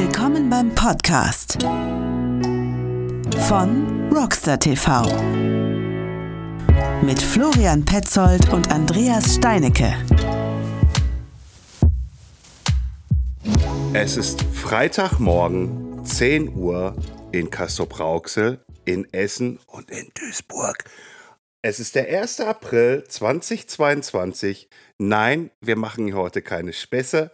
Willkommen beim Podcast von Rockstar TV mit Florian Petzold und Andreas Steinecke. Es ist Freitagmorgen, 10 Uhr in Castrop-Rauxel, in Essen und in Duisburg. Es ist der 1. April 2022. Nein, wir machen hier heute keine Späße.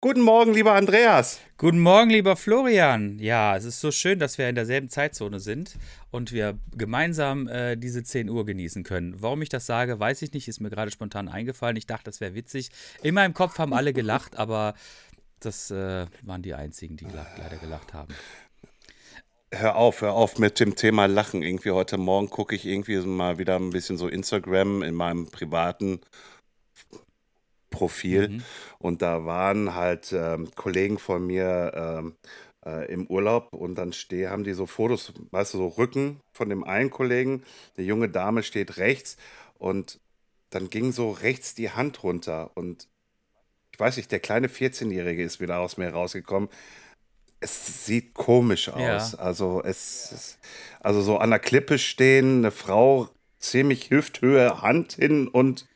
Guten Morgen, lieber Andreas. Guten Morgen, lieber Florian. Ja, es ist so schön, dass wir in derselben Zeitzone sind und wir gemeinsam äh, diese 10 Uhr genießen können. Warum ich das sage, weiß ich nicht, ist mir gerade spontan eingefallen. Ich dachte, das wäre witzig. In meinem Kopf haben alle gelacht, aber das äh, waren die einzigen, die leider gelacht haben. Hör auf, hör auf mit dem Thema Lachen. Irgendwie heute Morgen gucke ich irgendwie mal wieder ein bisschen so Instagram in meinem privaten Profil. Mhm. Und da waren halt ähm, Kollegen von mir ähm, äh, im Urlaub und dann steh, haben die so Fotos, weißt du, so Rücken von dem einen Kollegen. Eine junge Dame steht rechts und dann ging so rechts die Hand runter und ich weiß nicht, der kleine 14-Jährige ist wieder aus mir rausgekommen. Es sieht komisch aus. Ja. Also es, also so an der Klippe stehen, eine Frau ziemlich Hüfthöhe, Hand hin und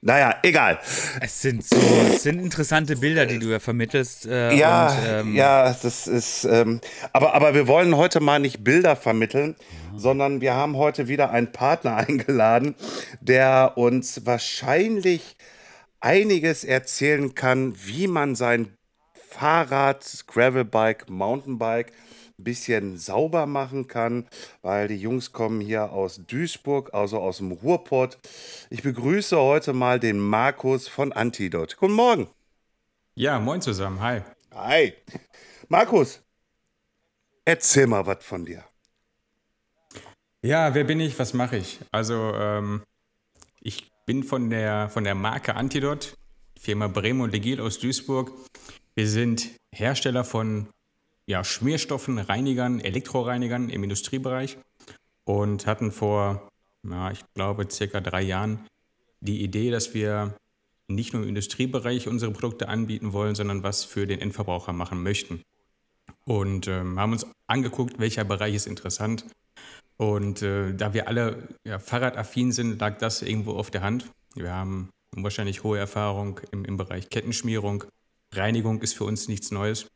naja, egal. Es sind so, es sind interessante Bilder, die du ja vermittelst. Äh, ja, und, ähm, ja, das ist. Ähm, aber, aber wir wollen heute mal nicht Bilder vermitteln, ja. sondern wir haben heute wieder einen Partner eingeladen, der uns wahrscheinlich einiges erzählen kann, wie man sein Fahrrad, Gravelbike, Mountainbike bisschen sauber machen kann, weil die Jungs kommen hier aus Duisburg, also aus dem Ruhrpott. Ich begrüße heute mal den Markus von Antidot. Guten Morgen. Ja, moin zusammen. Hi. Hi. Markus, erzähl mal was von dir. Ja, wer bin ich? Was mache ich? Also, ähm, ich bin von der, von der Marke Antidot, Firma Bremo und Legil aus Duisburg. Wir sind Hersteller von ja, Schmierstoffen, Reinigern, Elektroreinigern im Industriebereich und hatten vor, ja, ich glaube, circa drei Jahren die Idee, dass wir nicht nur im Industriebereich unsere Produkte anbieten wollen, sondern was für den Endverbraucher machen möchten. Und ähm, haben uns angeguckt, welcher Bereich ist interessant. Und äh, da wir alle ja, fahrradaffin sind, lag das irgendwo auf der Hand. Wir haben wahrscheinlich hohe Erfahrung im, im Bereich Kettenschmierung. Reinigung ist für uns nichts Neues.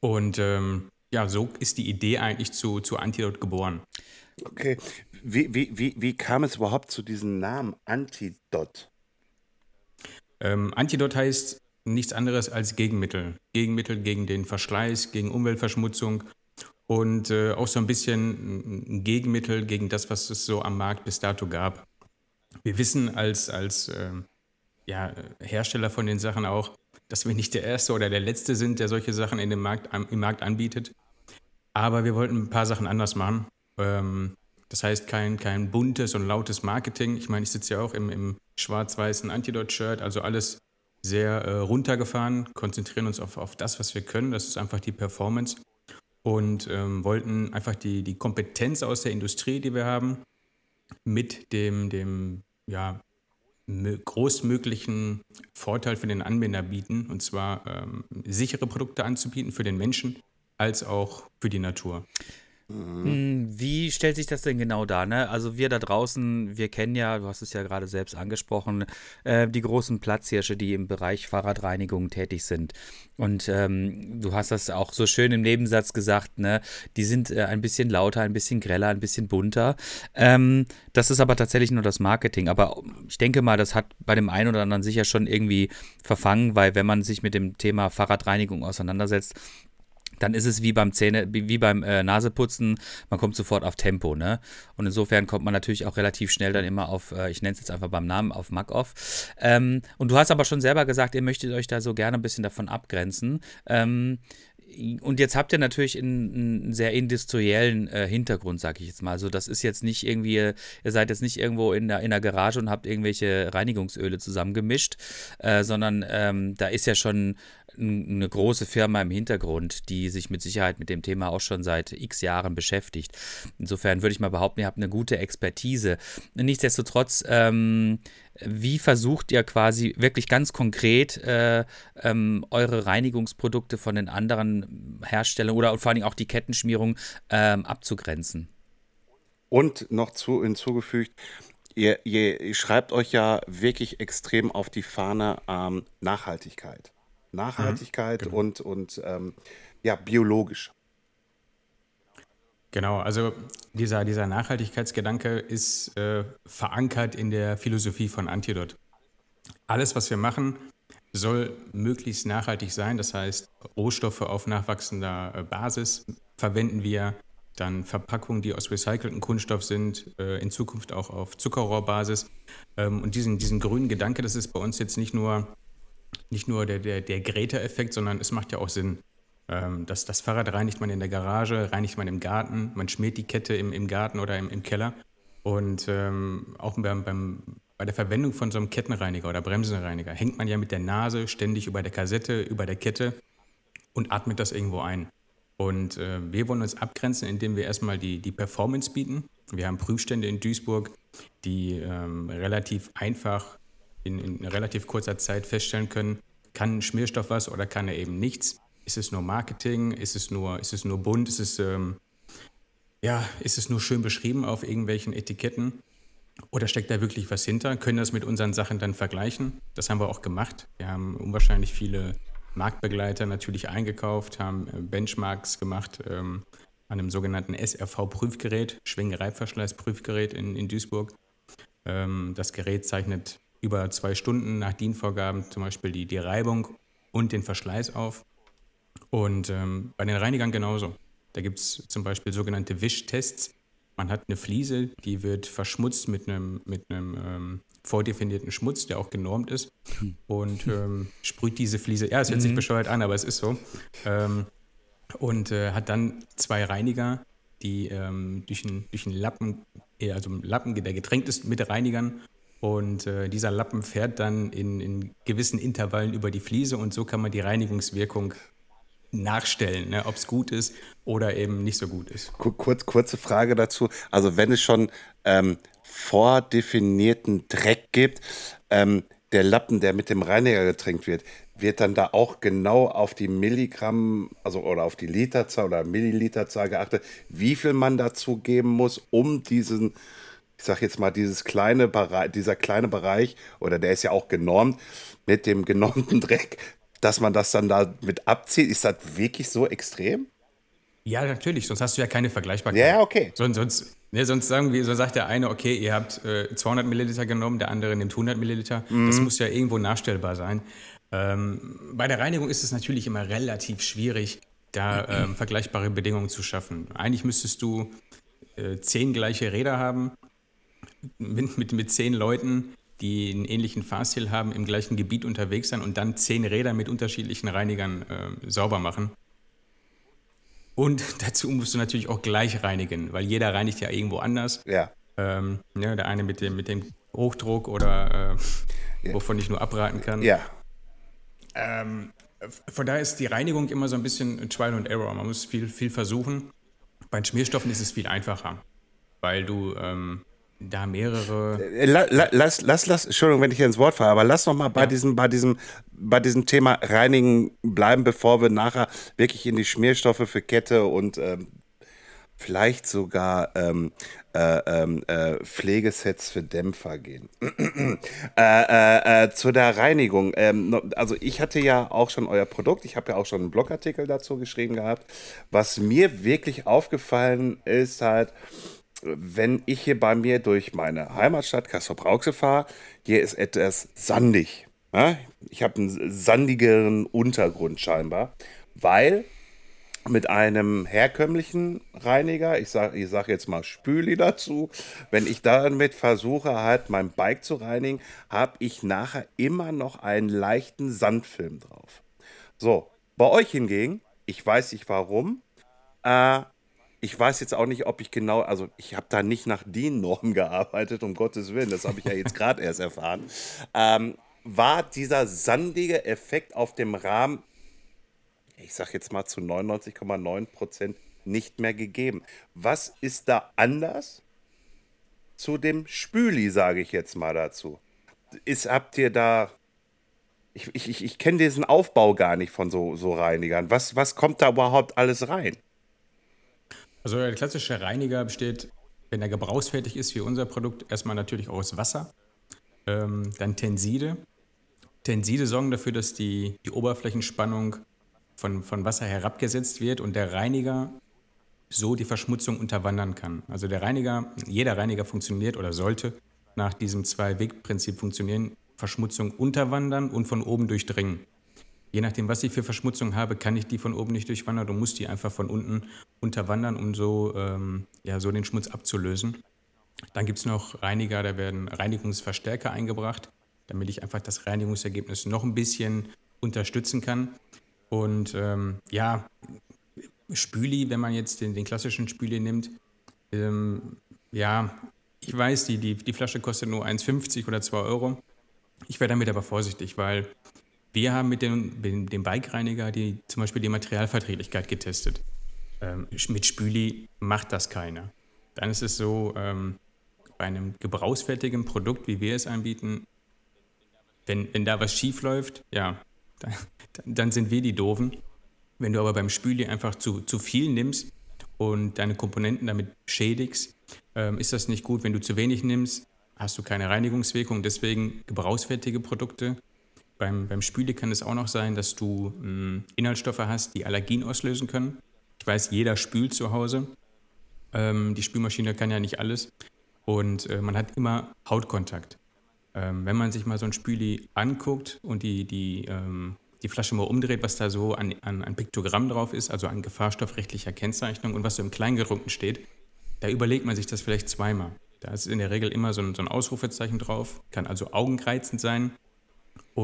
Und ähm, ja, so ist die Idee eigentlich zu, zu Antidot geboren. Okay. Wie, wie, wie, wie kam es überhaupt zu diesem Namen Antidot? Ähm, Antidot heißt nichts anderes als Gegenmittel. Gegenmittel gegen den Verschleiß, gegen Umweltverschmutzung und äh, auch so ein bisschen ein Gegenmittel gegen das, was es so am Markt bis dato gab. Wir wissen als, als äh, ja, Hersteller von den Sachen auch, dass wir nicht der Erste oder der Letzte sind, der solche Sachen in dem Markt, im Markt anbietet. Aber wir wollten ein paar Sachen anders machen. Ähm, das heißt, kein, kein buntes und lautes Marketing. Ich meine, ich sitze ja auch im, im schwarz-weißen Antidot-Shirt, also alles sehr äh, runtergefahren, konzentrieren uns auf, auf das, was wir können. Das ist einfach die Performance. Und ähm, wollten einfach die, die Kompetenz aus der Industrie, die wir haben, mit dem, dem ja, großmöglichen Vorteil für den Anwender bieten, und zwar ähm, sichere Produkte anzubieten für den Menschen als auch für die Natur. Mhm. Wie stellt sich das denn genau dar? Ne? Also wir da draußen, wir kennen ja, du hast es ja gerade selbst angesprochen, äh, die großen Platzhirsche, die im Bereich Fahrradreinigung tätig sind. Und ähm, du hast das auch so schön im Nebensatz gesagt, ne? die sind äh, ein bisschen lauter, ein bisschen greller, ein bisschen bunter. Ähm, das ist aber tatsächlich nur das Marketing. Aber ich denke mal, das hat bei dem einen oder anderen sicher schon irgendwie verfangen, weil wenn man sich mit dem Thema Fahrradreinigung auseinandersetzt, dann ist es wie beim Zähne, wie beim äh, Naseputzen, man kommt sofort auf Tempo, ne? Und insofern kommt man natürlich auch relativ schnell dann immer auf, äh, ich nenne es jetzt einfach beim Namen, auf Mac off. Ähm, und du hast aber schon selber gesagt, ihr möchtet euch da so gerne ein bisschen davon abgrenzen. Ähm, und jetzt habt ihr natürlich einen, einen sehr industriellen äh, Hintergrund, sag ich jetzt mal. Also das ist jetzt nicht irgendwie, ihr seid jetzt nicht irgendwo in der, in der Garage und habt irgendwelche Reinigungsöle zusammengemischt, äh, sondern ähm, da ist ja schon eine große Firma im Hintergrund, die sich mit Sicherheit mit dem Thema auch schon seit x Jahren beschäftigt. Insofern würde ich mal behaupten, ihr habt eine gute Expertise. Nichtsdestotrotz, ähm, wie versucht ihr quasi wirklich ganz konkret äh, ähm, eure Reinigungsprodukte von den anderen Herstellern oder vor allem auch die Kettenschmierung ähm, abzugrenzen? Und noch zu, hinzugefügt, ihr, ihr, schreibt euch ja wirklich extrem auf die Fahne ähm, Nachhaltigkeit. Nachhaltigkeit mhm, genau. und, und ähm, ja, biologisch. Genau, also dieser, dieser Nachhaltigkeitsgedanke ist äh, verankert in der Philosophie von Antidot. Alles, was wir machen, soll möglichst nachhaltig sein. Das heißt, Rohstoffe auf nachwachsender äh, Basis verwenden wir, dann Verpackungen, die aus recyceltem Kunststoff sind, äh, in Zukunft auch auf Zuckerrohrbasis. Ähm, und diesen, diesen grünen Gedanke, das ist bei uns jetzt nicht nur, nicht nur der, der, der Greta-Effekt, sondern es macht ja auch Sinn. Ähm, das, das Fahrrad reinigt man in der Garage, reinigt man im Garten, man schmiert die Kette im, im Garten oder im, im Keller. Und ähm, auch beim, beim, bei der Verwendung von so einem Kettenreiniger oder Bremsenreiniger hängt man ja mit der Nase ständig über der Kassette, über der Kette und atmet das irgendwo ein. Und äh, wir wollen uns abgrenzen, indem wir erstmal die, die Performance bieten. Wir haben Prüfstände in Duisburg, die ähm, relativ einfach in, in relativ kurzer Zeit feststellen können, kann ein Schmierstoff was oder kann er eben nichts. Ist es nur Marketing? Ist es nur, ist es nur bunt? Ist es, ähm, ja, ist es nur schön beschrieben auf irgendwelchen Etiketten? Oder steckt da wirklich was hinter? Können das mit unseren Sachen dann vergleichen? Das haben wir auch gemacht. Wir haben unwahrscheinlich viele Marktbegleiter natürlich eingekauft, haben äh, Benchmarks gemacht ähm, an einem sogenannten SRV-Prüfgerät, Schwingereibverschleiß-Prüfgerät in, in Duisburg. Ähm, das Gerät zeichnet über zwei Stunden nach DIN-Vorgaben zum Beispiel die, die Reibung und den Verschleiß auf. Und ähm, bei den Reinigern genauso. Da gibt es zum Beispiel sogenannte Wischtests. Man hat eine Fliese, die wird verschmutzt mit einem, mit einem ähm, vordefinierten Schmutz, der auch genormt ist. Und ähm, sprüht diese Fliese, ja, es hört sich mhm. bescheuert an, aber es ist so. Ähm, und äh, hat dann zwei Reiniger, die ähm, durch, einen, durch einen Lappen, also einen Lappen, der getränkt ist mit Reinigern. Und äh, dieser Lappen fährt dann in, in gewissen Intervallen über die Fliese und so kann man die Reinigungswirkung nachstellen, ne, ob es gut ist oder eben nicht so gut ist. Kurz, kurze Frage dazu. Also wenn es schon ähm, vordefinierten Dreck gibt, ähm, der Lappen, der mit dem Reiniger getränkt wird, wird dann da auch genau auf die Milligramm, also oder auf die Literzahl oder Milliliterzahl geachtet, wie viel man dazu geben muss, um diesen, ich sag jetzt mal, dieses kleine Bereich, dieser kleine Bereich, oder der ist ja auch genormt, mit dem genormten Dreck dass man das dann da mit abzieht? Ist das wirklich so extrem? Ja, natürlich, sonst hast du ja keine Vergleichbarkeit. Ja, okay. Sonst, sonst, ne, sonst sagen wir, so sagt der eine, okay, ihr habt äh, 200 Milliliter genommen, der andere nimmt 100 Milliliter. Mhm. Das muss ja irgendwo nachstellbar sein. Ähm, bei der Reinigung ist es natürlich immer relativ schwierig, da ähm, vergleichbare Bedingungen zu schaffen. Eigentlich müsstest du äh, zehn gleiche Räder haben, mit, mit, mit zehn Leuten, die einen ähnlichen Fahrstil haben, im gleichen Gebiet unterwegs sein und dann zehn Räder mit unterschiedlichen Reinigern äh, sauber machen. Und dazu musst du natürlich auch gleich reinigen, weil jeder reinigt ja irgendwo anders. Ja. Ähm, ja der eine mit dem, mit dem Hochdruck oder äh, ja. wovon ich nur abraten kann. Ja. Ähm, von daher ist die Reinigung immer so ein bisschen Trial and Error. Man muss viel, viel versuchen. Bei den Schmierstoffen ist es viel einfacher, weil du ähm, da mehrere. Äh, la, la, lass, lass, lass, Entschuldigung, wenn ich hier ins Wort fahre, aber lass noch mal bei ja. diesem, bei diesem, bei diesem Thema Reinigen bleiben, bevor wir nachher wirklich in die Schmierstoffe für Kette und ähm, vielleicht sogar ähm, äh, ähm, äh, Pflegesets für Dämpfer gehen. äh, äh, äh, zu der Reinigung. Ähm, also ich hatte ja auch schon euer Produkt, ich habe ja auch schon einen Blogartikel dazu geschrieben gehabt. Was mir wirklich aufgefallen ist halt, wenn ich hier bei mir durch meine Heimatstadt Kassel-Brauxel fahre, hier ist etwas sandig. Ich habe einen sandigeren Untergrund scheinbar, weil mit einem herkömmlichen Reiniger, ich sage ich sag jetzt mal Spüli dazu, wenn ich damit versuche, halt mein Bike zu reinigen, habe ich nachher immer noch einen leichten Sandfilm drauf. So, bei euch hingegen, ich weiß nicht warum, äh, ich weiß jetzt auch nicht, ob ich genau, also ich habe da nicht nach DIN-Normen gearbeitet, um Gottes Willen, das habe ich ja jetzt gerade erst erfahren. Ähm, war dieser sandige Effekt auf dem Rahmen ich sag jetzt mal zu 99,9 Prozent nicht mehr gegeben. Was ist da anders zu dem Spüli, sage ich jetzt mal dazu? Ist, habt ihr da. Ich, ich, ich, ich kenne diesen Aufbau gar nicht von so, so Reinigern. Was, was kommt da überhaupt alles rein? Also der klassische Reiniger besteht, wenn er gebrauchsfertig ist, wie unser Produkt, erstmal natürlich aus Wasser, ähm, dann Tenside. Tenside sorgen dafür, dass die, die Oberflächenspannung von, von Wasser herabgesetzt wird und der Reiniger so die Verschmutzung unterwandern kann. Also der Reiniger, jeder Reiniger funktioniert oder sollte nach diesem Zwei-Weg-Prinzip funktionieren, Verschmutzung unterwandern und von oben durchdringen. Je nachdem, was ich für Verschmutzung habe, kann ich die von oben nicht durchwandern und muss die einfach von unten unterwandern, um so, ähm, ja, so den Schmutz abzulösen. Dann gibt es noch Reiniger, da werden Reinigungsverstärker eingebracht, damit ich einfach das Reinigungsergebnis noch ein bisschen unterstützen kann. Und ähm, ja, Spüli, wenn man jetzt den, den klassischen Spüli nimmt, ähm, ja, ich weiß, die, die, die Flasche kostet nur 1,50 oder 2 Euro. Ich wäre damit aber vorsichtig, weil wir haben mit dem, mit dem Bike-Reiniger die, zum Beispiel die Materialverträglichkeit getestet. Ähm, mit Spüli macht das keiner. Dann ist es so, ähm, bei einem gebrauchsfertigen Produkt, wie wir es anbieten, wenn, wenn da was schief läuft, ja, dann, dann sind wir die Doofen. Wenn du aber beim Spüli einfach zu, zu viel nimmst und deine Komponenten damit schädigst, ähm, ist das nicht gut. Wenn du zu wenig nimmst, hast du keine Reinigungswirkung. Deswegen gebrauchsfertige Produkte. Beim, beim Spüli kann es auch noch sein, dass du mh, hm, Inhaltsstoffe hast, die Allergien auslösen können. Ich weiß, jeder spült zu Hause. Ähm, die Spülmaschine kann ja nicht alles. Und äh, man hat immer Hautkontakt. Ähm, wenn man sich mal so ein Spüli anguckt und die, die ähm, die Flasche mal umdreht, was da so an, an, an Piktogramm drauf ist, also an gefahrstoffrechtlicher Kennzeichnung und was so im Kleingedruckten steht, da überlegt man sich das vielleicht zweimal. Da ist in der Regel immer so ein, so ein Ausrufezeichen drauf, kann also augenreizend sein.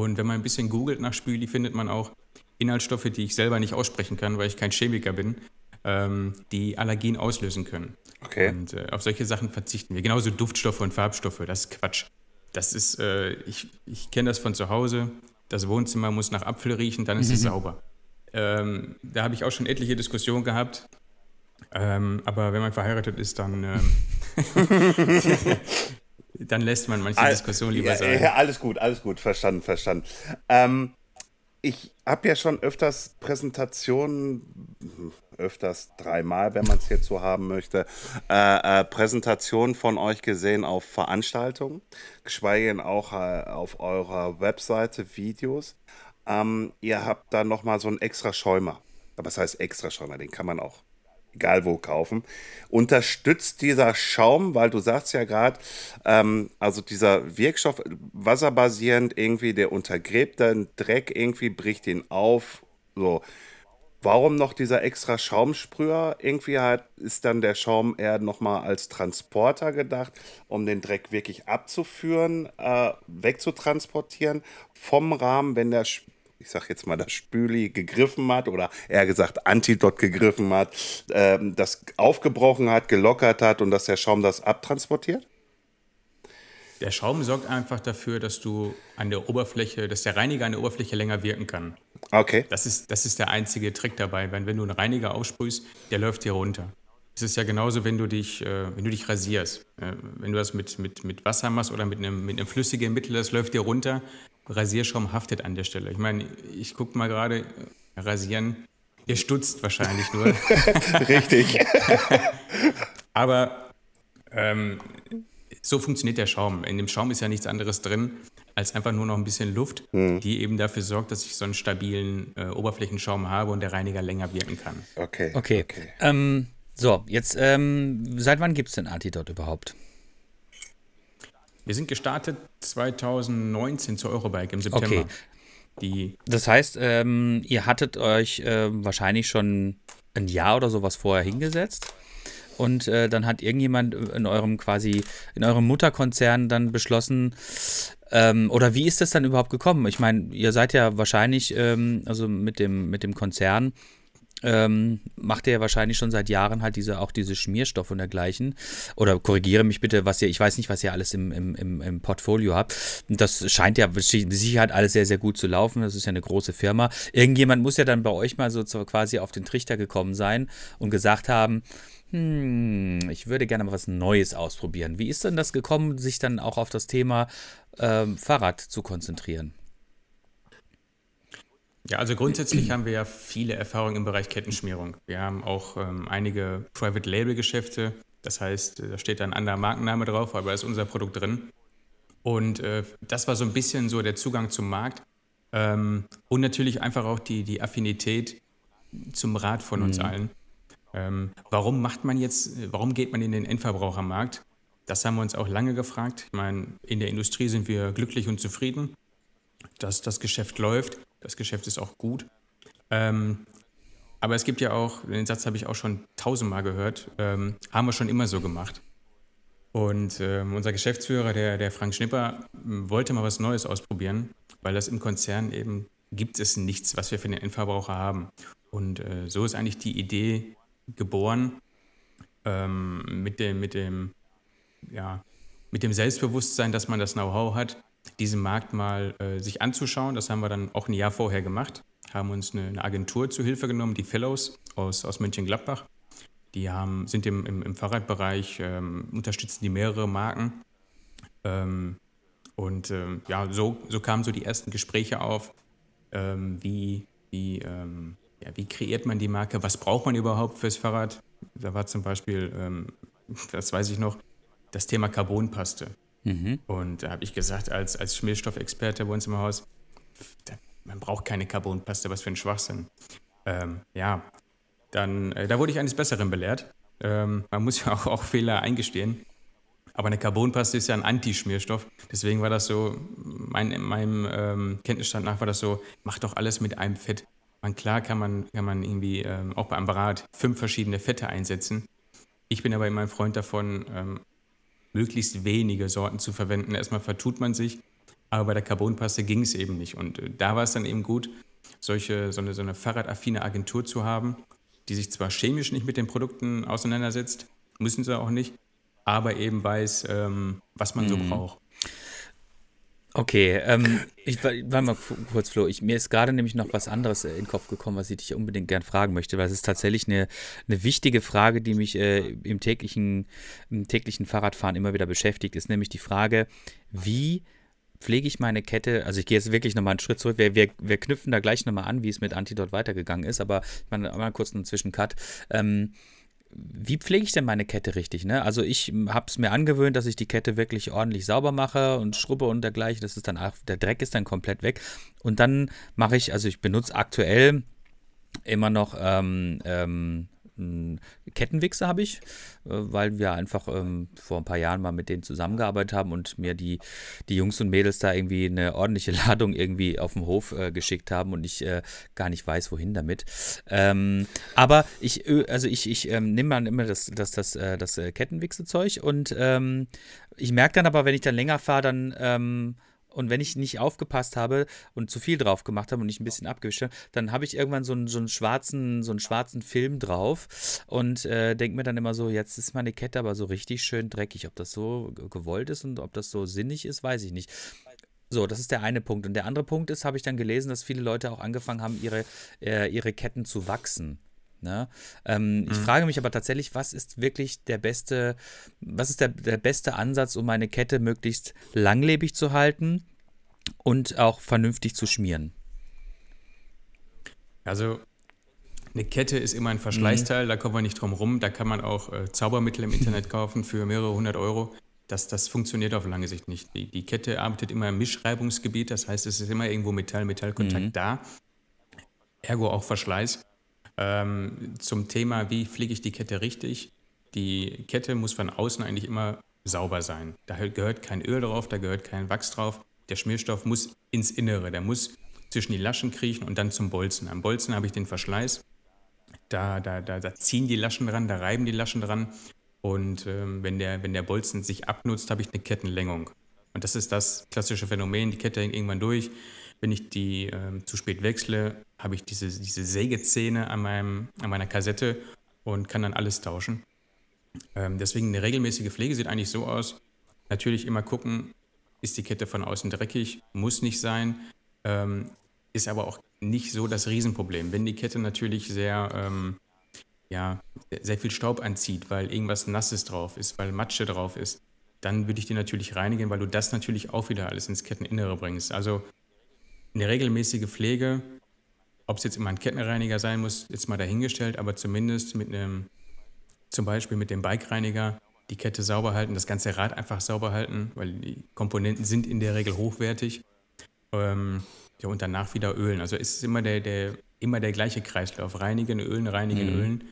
Und wenn man ein bisschen googelt nach Spüli, findet man auch Inhaltsstoffe, die ich selber nicht aussprechen kann, weil ich kein Chemiker bin, ähm, die Allergien auslösen können. Okay. Und äh, auf solche Sachen verzichten wir. Genauso Duftstoffe und Farbstoffe, das ist Quatsch. Das ist, äh, ich, ich kenne das von zu Hause das Wohnzimmer muss nach Apfel riechen, dann ist es mhm. sauber. Ähm, da habe ich auch schon etliche Diskussionen gehabt. Ähm, aber wenn man verheiratet ist, dann, ähm, dann lässt man manche Diskussionen lieber ja, sein. Ja, alles gut, alles gut, verstanden, verstanden. Ähm, ich habe ja schon öfters Präsentationen, öfters dreimal, wenn man es jetzt so haben möchte, äh, äh, Präsentationen von euch gesehen auf Veranstaltungen, geschweige denn auch äh, auf eurer Webseite Videos. Ähm, ihr habt da nochmal so einen extra Schäumer. Was heißt extra Schäumer? Den kann man auch egal wo kaufen. Unterstützt dieser Schaum, weil du sagst ja gerade, ähm, also dieser Wirkstoff, wasserbasierend irgendwie, der untergräbt den Dreck irgendwie, bricht ihn auf. So. Warum noch dieser extra Schaumsprüher? Irgendwie halt ist dann der Schaum eher nochmal als Transporter gedacht, um den Dreck wirklich abzuführen, äh, wegzutransportieren vom Rahmen, wenn der ich sag jetzt mal, das Spüli gegriffen hat oder eher gesagt Antidot gegriffen hat, ähm, das aufgebrochen hat, gelockert hat und dass der Schaum das abtransportiert? Der Schaum sorgt einfach dafür, dass du an der Oberfläche, dass der Reiniger an der Oberfläche länger wirken kann. Okay. Das ist, das ist der einzige Trick dabei. Wenn, wenn du einen Reiniger aufsprühst, der läuft hier runter. Es ist ja genauso, wenn du dich, äh, wenn du dich rasierst. Äh, wenn du das mit, mit, mit Wasser machst oder mit einem, mit einem flüssigen Mittel, das läuft dir runter, Rasierschaum haftet an der Stelle. Ich meine, ich gucke mal gerade, rasieren, ihr stutzt wahrscheinlich nur. Richtig. Aber ähm, so funktioniert der Schaum. In dem Schaum ist ja nichts anderes drin als einfach nur noch ein bisschen Luft, mhm. die eben dafür sorgt, dass ich so einen stabilen äh, Oberflächenschaum habe und der Reiniger länger wirken kann. Okay. Okay. okay. Ähm, so, jetzt, ähm, seit wann gibt es denn Antidot überhaupt? Wir sind gestartet 2019 zur Eurobike im September. Okay. Die das heißt, ähm, ihr hattet euch äh, wahrscheinlich schon ein Jahr oder sowas vorher hingesetzt und äh, dann hat irgendjemand in eurem quasi, in eurem Mutterkonzern dann beschlossen, ähm, oder wie ist das dann überhaupt gekommen? Ich meine, ihr seid ja wahrscheinlich, ähm, also mit dem, mit dem Konzern, ähm, macht ihr ja wahrscheinlich schon seit Jahren halt diese, auch diese Schmierstoffe und dergleichen. Oder korrigiere mich bitte, was ihr, ich weiß nicht, was ihr alles im, im, im, im Portfolio habt. Das scheint ja mit Sicherheit alles sehr, sehr gut zu laufen. Das ist ja eine große Firma. Irgendjemand muss ja dann bei euch mal so quasi auf den Trichter gekommen sein und gesagt haben, hm, ich würde gerne mal was Neues ausprobieren. Wie ist denn das gekommen, sich dann auch auf das Thema ähm, Fahrrad zu konzentrieren? Ja, also grundsätzlich haben wir ja viele Erfahrungen im Bereich Kettenschmierung. Wir haben auch ähm, einige Private Label Geschäfte. Das heißt, da steht ein anderer Markenname drauf, aber da ist unser Produkt drin. Und äh, das war so ein bisschen so der Zugang zum Markt. Ähm, und natürlich einfach auch die, die Affinität zum Rad von uns mhm. allen. Ähm, warum macht man jetzt, warum geht man in den Endverbrauchermarkt? Das haben wir uns auch lange gefragt. Ich meine, in der Industrie sind wir glücklich und zufrieden, dass das Geschäft läuft. Das Geschäft ist auch gut. Ähm, aber es gibt ja auch, den Satz habe ich auch schon tausendmal gehört, ähm, haben wir schon immer so gemacht. Und ähm, unser Geschäftsführer, der, der Frank Schnipper, wollte mal was Neues ausprobieren, weil das im Konzern eben gibt es nichts, was wir für den Endverbraucher haben. Und äh, so ist eigentlich die Idee geboren, ähm, mit, dem, mit, dem, ja, mit dem Selbstbewusstsein, dass man das Know-how hat, diesen Markt mal äh, sich anzuschauen. Das haben wir dann auch ein Jahr vorher gemacht, haben uns eine, eine Agentur zu Hilfe genommen, die Fellows aus, aus Mönchengladbach. Die haben, sind im, im, im Fahrradbereich, ähm, unterstützen die mehrere Marken. Ähm, und ähm, ja, so, so kamen so die ersten Gespräche auf, ähm, wie, wie, ähm, ja, wie kreiert man die Marke, was braucht man überhaupt fürs Fahrrad. Da war zum Beispiel, ähm, das weiß ich noch, das Thema Carbonpaste. Mhm. Und da habe ich gesagt, als, als Schmierstoffexperte bei uns im Haus, man braucht keine Carbonpaste, was für ein Schwachsinn. Ähm, ja, dann, äh, da wurde ich eines Besseren belehrt. Ähm, man muss ja auch, auch Fehler eingestehen. Aber eine Carbonpaste ist ja ein Anti-Schmierstoff. Deswegen war das so, mein, meinem ähm, Kenntnisstand nach war das so, mach doch alles mit einem Fett. Man, klar kann man, kann man irgendwie ähm, auch bei einem Brat fünf verschiedene Fette einsetzen. Ich bin aber immer ein Freund davon, ähm, möglichst wenige Sorten zu verwenden. Erstmal vertut man sich, aber bei der Carbonpaste ging es eben nicht. Und äh, da war es dann eben gut, solche, so eine, so eine fahrradaffine Agentur zu haben, die sich zwar chemisch nicht mit den Produkten auseinandersetzt, müssen sie auch nicht, aber eben weiß, ähm, was man mhm. so braucht. Okay, ähm, ich war mal kurz, Flo. Ich, mir ist gerade nämlich noch was anderes äh, in den Kopf gekommen, was ich dich unbedingt gern fragen möchte, weil es ist tatsächlich eine, eine wichtige Frage, die mich äh, im, täglichen, im täglichen Fahrradfahren immer wieder beschäftigt, ist nämlich die Frage, wie pflege ich meine Kette, also ich gehe jetzt wirklich nochmal einen Schritt zurück, wir, wir, wir knüpfen da gleich nochmal an, wie es mit Antidot weitergegangen ist, aber ich meine, mal kurz einen Zwischencut. Ähm, wie pflege ich denn meine Kette richtig? Ne? Also ich habe es mir angewöhnt, dass ich die Kette wirklich ordentlich sauber mache und schrubbe und dergleichen. Das ist dann der Dreck ist dann komplett weg. Und dann mache ich, also ich benutze aktuell immer noch ähm, ähm, Kettenwichser habe ich, äh, weil wir einfach ähm, vor ein paar Jahren mal mit denen zusammengearbeitet haben und mir die, die Jungs und Mädels da irgendwie eine ordentliche Ladung irgendwie auf dem Hof äh, geschickt haben und ich äh, gar nicht weiß, wohin damit. Ähm, aber ich, also ich, ich ähm, nehme dann immer das, das, das, äh, das, das Kettenwichse-Zeug und ähm, ich merke dann aber, wenn ich dann länger fahre, dann ähm, und wenn ich nicht aufgepasst habe und zu viel drauf gemacht habe und nicht ein bisschen abgewischt habe, dann habe ich irgendwann so einen, so einen, schwarzen, so einen schwarzen Film drauf und äh, denke mir dann immer so, jetzt ist meine Kette aber so richtig schön dreckig. Ob das so gewollt ist und ob das so sinnig ist, weiß ich nicht. So, das ist der eine Punkt. Und der andere Punkt ist, habe ich dann gelesen, dass viele Leute auch angefangen haben, ihre, äh, ihre Ketten zu wachsen. Ne? Ähm, mhm. Ich frage mich aber tatsächlich, was ist wirklich der beste, was ist der, der beste Ansatz, um meine Kette möglichst langlebig zu halten und auch vernünftig zu schmieren? Also eine Kette ist immer ein Verschleißteil, mhm. da kommen wir nicht drum rum. Da kann man auch äh, Zaubermittel im Internet kaufen für mehrere hundert Euro. Das, das funktioniert auf lange Sicht nicht. Die, die Kette arbeitet immer im Mischreibungsgebiet, das heißt, es ist immer irgendwo Metall-Metall-Kontakt mhm. da. Ergo auch Verschleiß. Ähm, zum Thema, wie pflege ich die Kette richtig? Die Kette muss von außen eigentlich immer sauber sein. Da gehört kein Öl drauf, da gehört kein Wachs drauf. Der Schmierstoff muss ins Innere, der muss zwischen die Laschen kriechen und dann zum Bolzen. Am Bolzen habe ich den Verschleiß. Da, da, da, da ziehen die Laschen dran, da reiben die Laschen dran. Und ähm, wenn, der, wenn der Bolzen sich abnutzt, habe ich eine Kettenlängung. Und das ist das klassische Phänomen. Die Kette hängt irgendwann durch. Wenn ich die ähm, zu spät wechsle, habe ich diese, diese Sägezähne an, meinem, an meiner Kassette und kann dann alles tauschen. Ähm, deswegen eine regelmäßige Pflege sieht eigentlich so aus. Natürlich immer gucken, ist die Kette von außen dreckig, muss nicht sein, ähm, ist aber auch nicht so das Riesenproblem. Wenn die Kette natürlich sehr, ähm, ja, sehr viel Staub anzieht, weil irgendwas Nasses drauf ist, weil Matsche drauf ist, dann würde ich die natürlich reinigen, weil du das natürlich auch wieder alles ins Ketteninnere bringst. Also eine regelmäßige Pflege, ob es jetzt immer ein Kettenreiniger sein muss, jetzt mal dahingestellt, aber zumindest mit einem, zum Beispiel mit dem Bikereiniger, die Kette sauber halten, das ganze Rad einfach sauber halten, weil die Komponenten sind in der Regel hochwertig. Ähm, ja, und danach wieder ölen. Also es ist immer der, der, immer der gleiche Kreislauf. Reinigen, ölen, reinigen, mhm. ölen.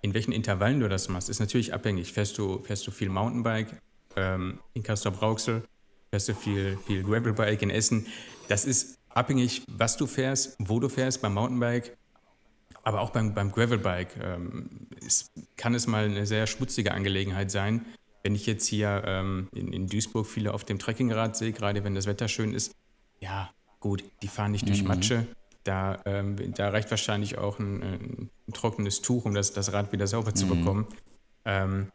In welchen Intervallen du das machst, ist natürlich abhängig. Fährst du, fährst du viel Mountainbike ähm, in Castrop-Rauxel, fährst du viel, viel Gravelbike in Essen. Das ist abhängig, was du fährst, wo du fährst, beim Mountainbike, aber auch beim, beim Gravelbike. Ähm, es, kann es mal eine sehr schmutzige Angelegenheit sein. Wenn ich jetzt hier ähm, in, in Duisburg viele auf dem Trekkingrad sehe, gerade wenn das Wetter schön ist, ja, gut, die fahren nicht durch mhm. Matsche. Da, ähm, da reicht wahrscheinlich auch ein, ein, trockenes Tuch, um das, das Rad wieder sauber mhm. zu bekommen. Ähm,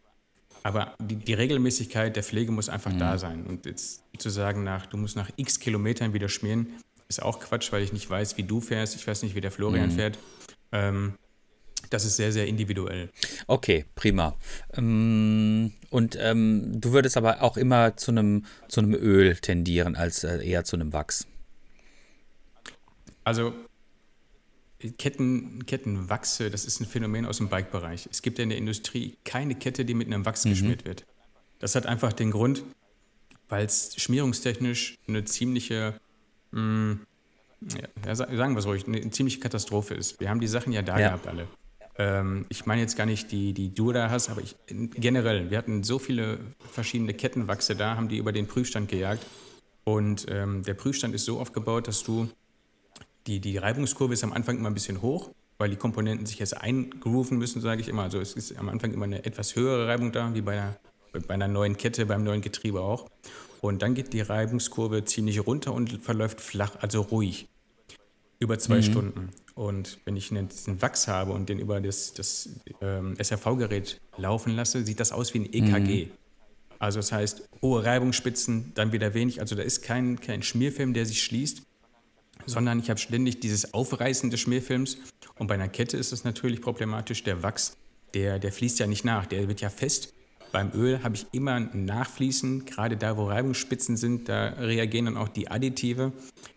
aber die, die, Regelmäßigkeit der Pflege muss einfach mhm. da sein. Und jetzt zu sagen, nach, du musst nach x Kilometern wieder schmieren, ist auch Quatsch, weil ich nicht weiß, wie du fährst. Ich weiß nicht, wie der Florian mhm. fährt. Ähm, das ist sehr, sehr individuell. Okay, prima. Ähm, und ähm, du würdest aber auch immer zu einem, zu einem Öl tendieren, als äh, eher zu einem Wachs. Also Ketten, Kettenwachse, das ist ein Phänomen aus dem Bike-Bereich. Es gibt ja in der Industrie keine Kette, die mit einem Wachs mhm. geschmiert wird. Das hat einfach den Grund, weil es schmierungstechnisch eine ziemliche, mh, mm, ja, sagen wir es ruhig, eine ziemliche Katastrophe ist. Wir haben die Sachen ja da ja. gehabt alle. Ähm, ich meine jetzt gar nicht die, die du da hast, aber ich, generell, wir hatten so viele verschiedene Kettenwachse da, haben die über den Prüfstand gejagt. Und ähm, der Prüfstand ist so aufgebaut, dass du die, die Reibungskurve ist am Anfang immer ein bisschen hoch, weil die Komponenten sich jetzt eingrooven müssen, sage ich immer. Also es ist am Anfang immer eine etwas höhere Reibung da, wie bei einer, bei einer neuen Kette, beim neuen Getriebe auch. Und dann geht die Reibungskurve ziemlich runter und verläuft flach, also ruhig, über zwei mhm. Stunden. Und wenn ich einen, einen Wachs habe und den über das, das ähm, SRV-Gerät laufen lasse, sieht das aus wie ein EKG. Mhm. Also das heißt, hohe Reibungsspitzen, dann wieder wenig. Also da ist kein, kein Schmierfilm, der sich schließt, sondern ich habe ständig dieses Aufreißen des Schmierfilms. Und bei einer Kette ist es natürlich problematisch, der Wachs, der, der fließt ja nicht nach, der wird ja fest. Beim Öl habe ich immer ein Nachfließen, gerade da, wo Reibungsspitzen sind, da reagieren dann auch die Additive,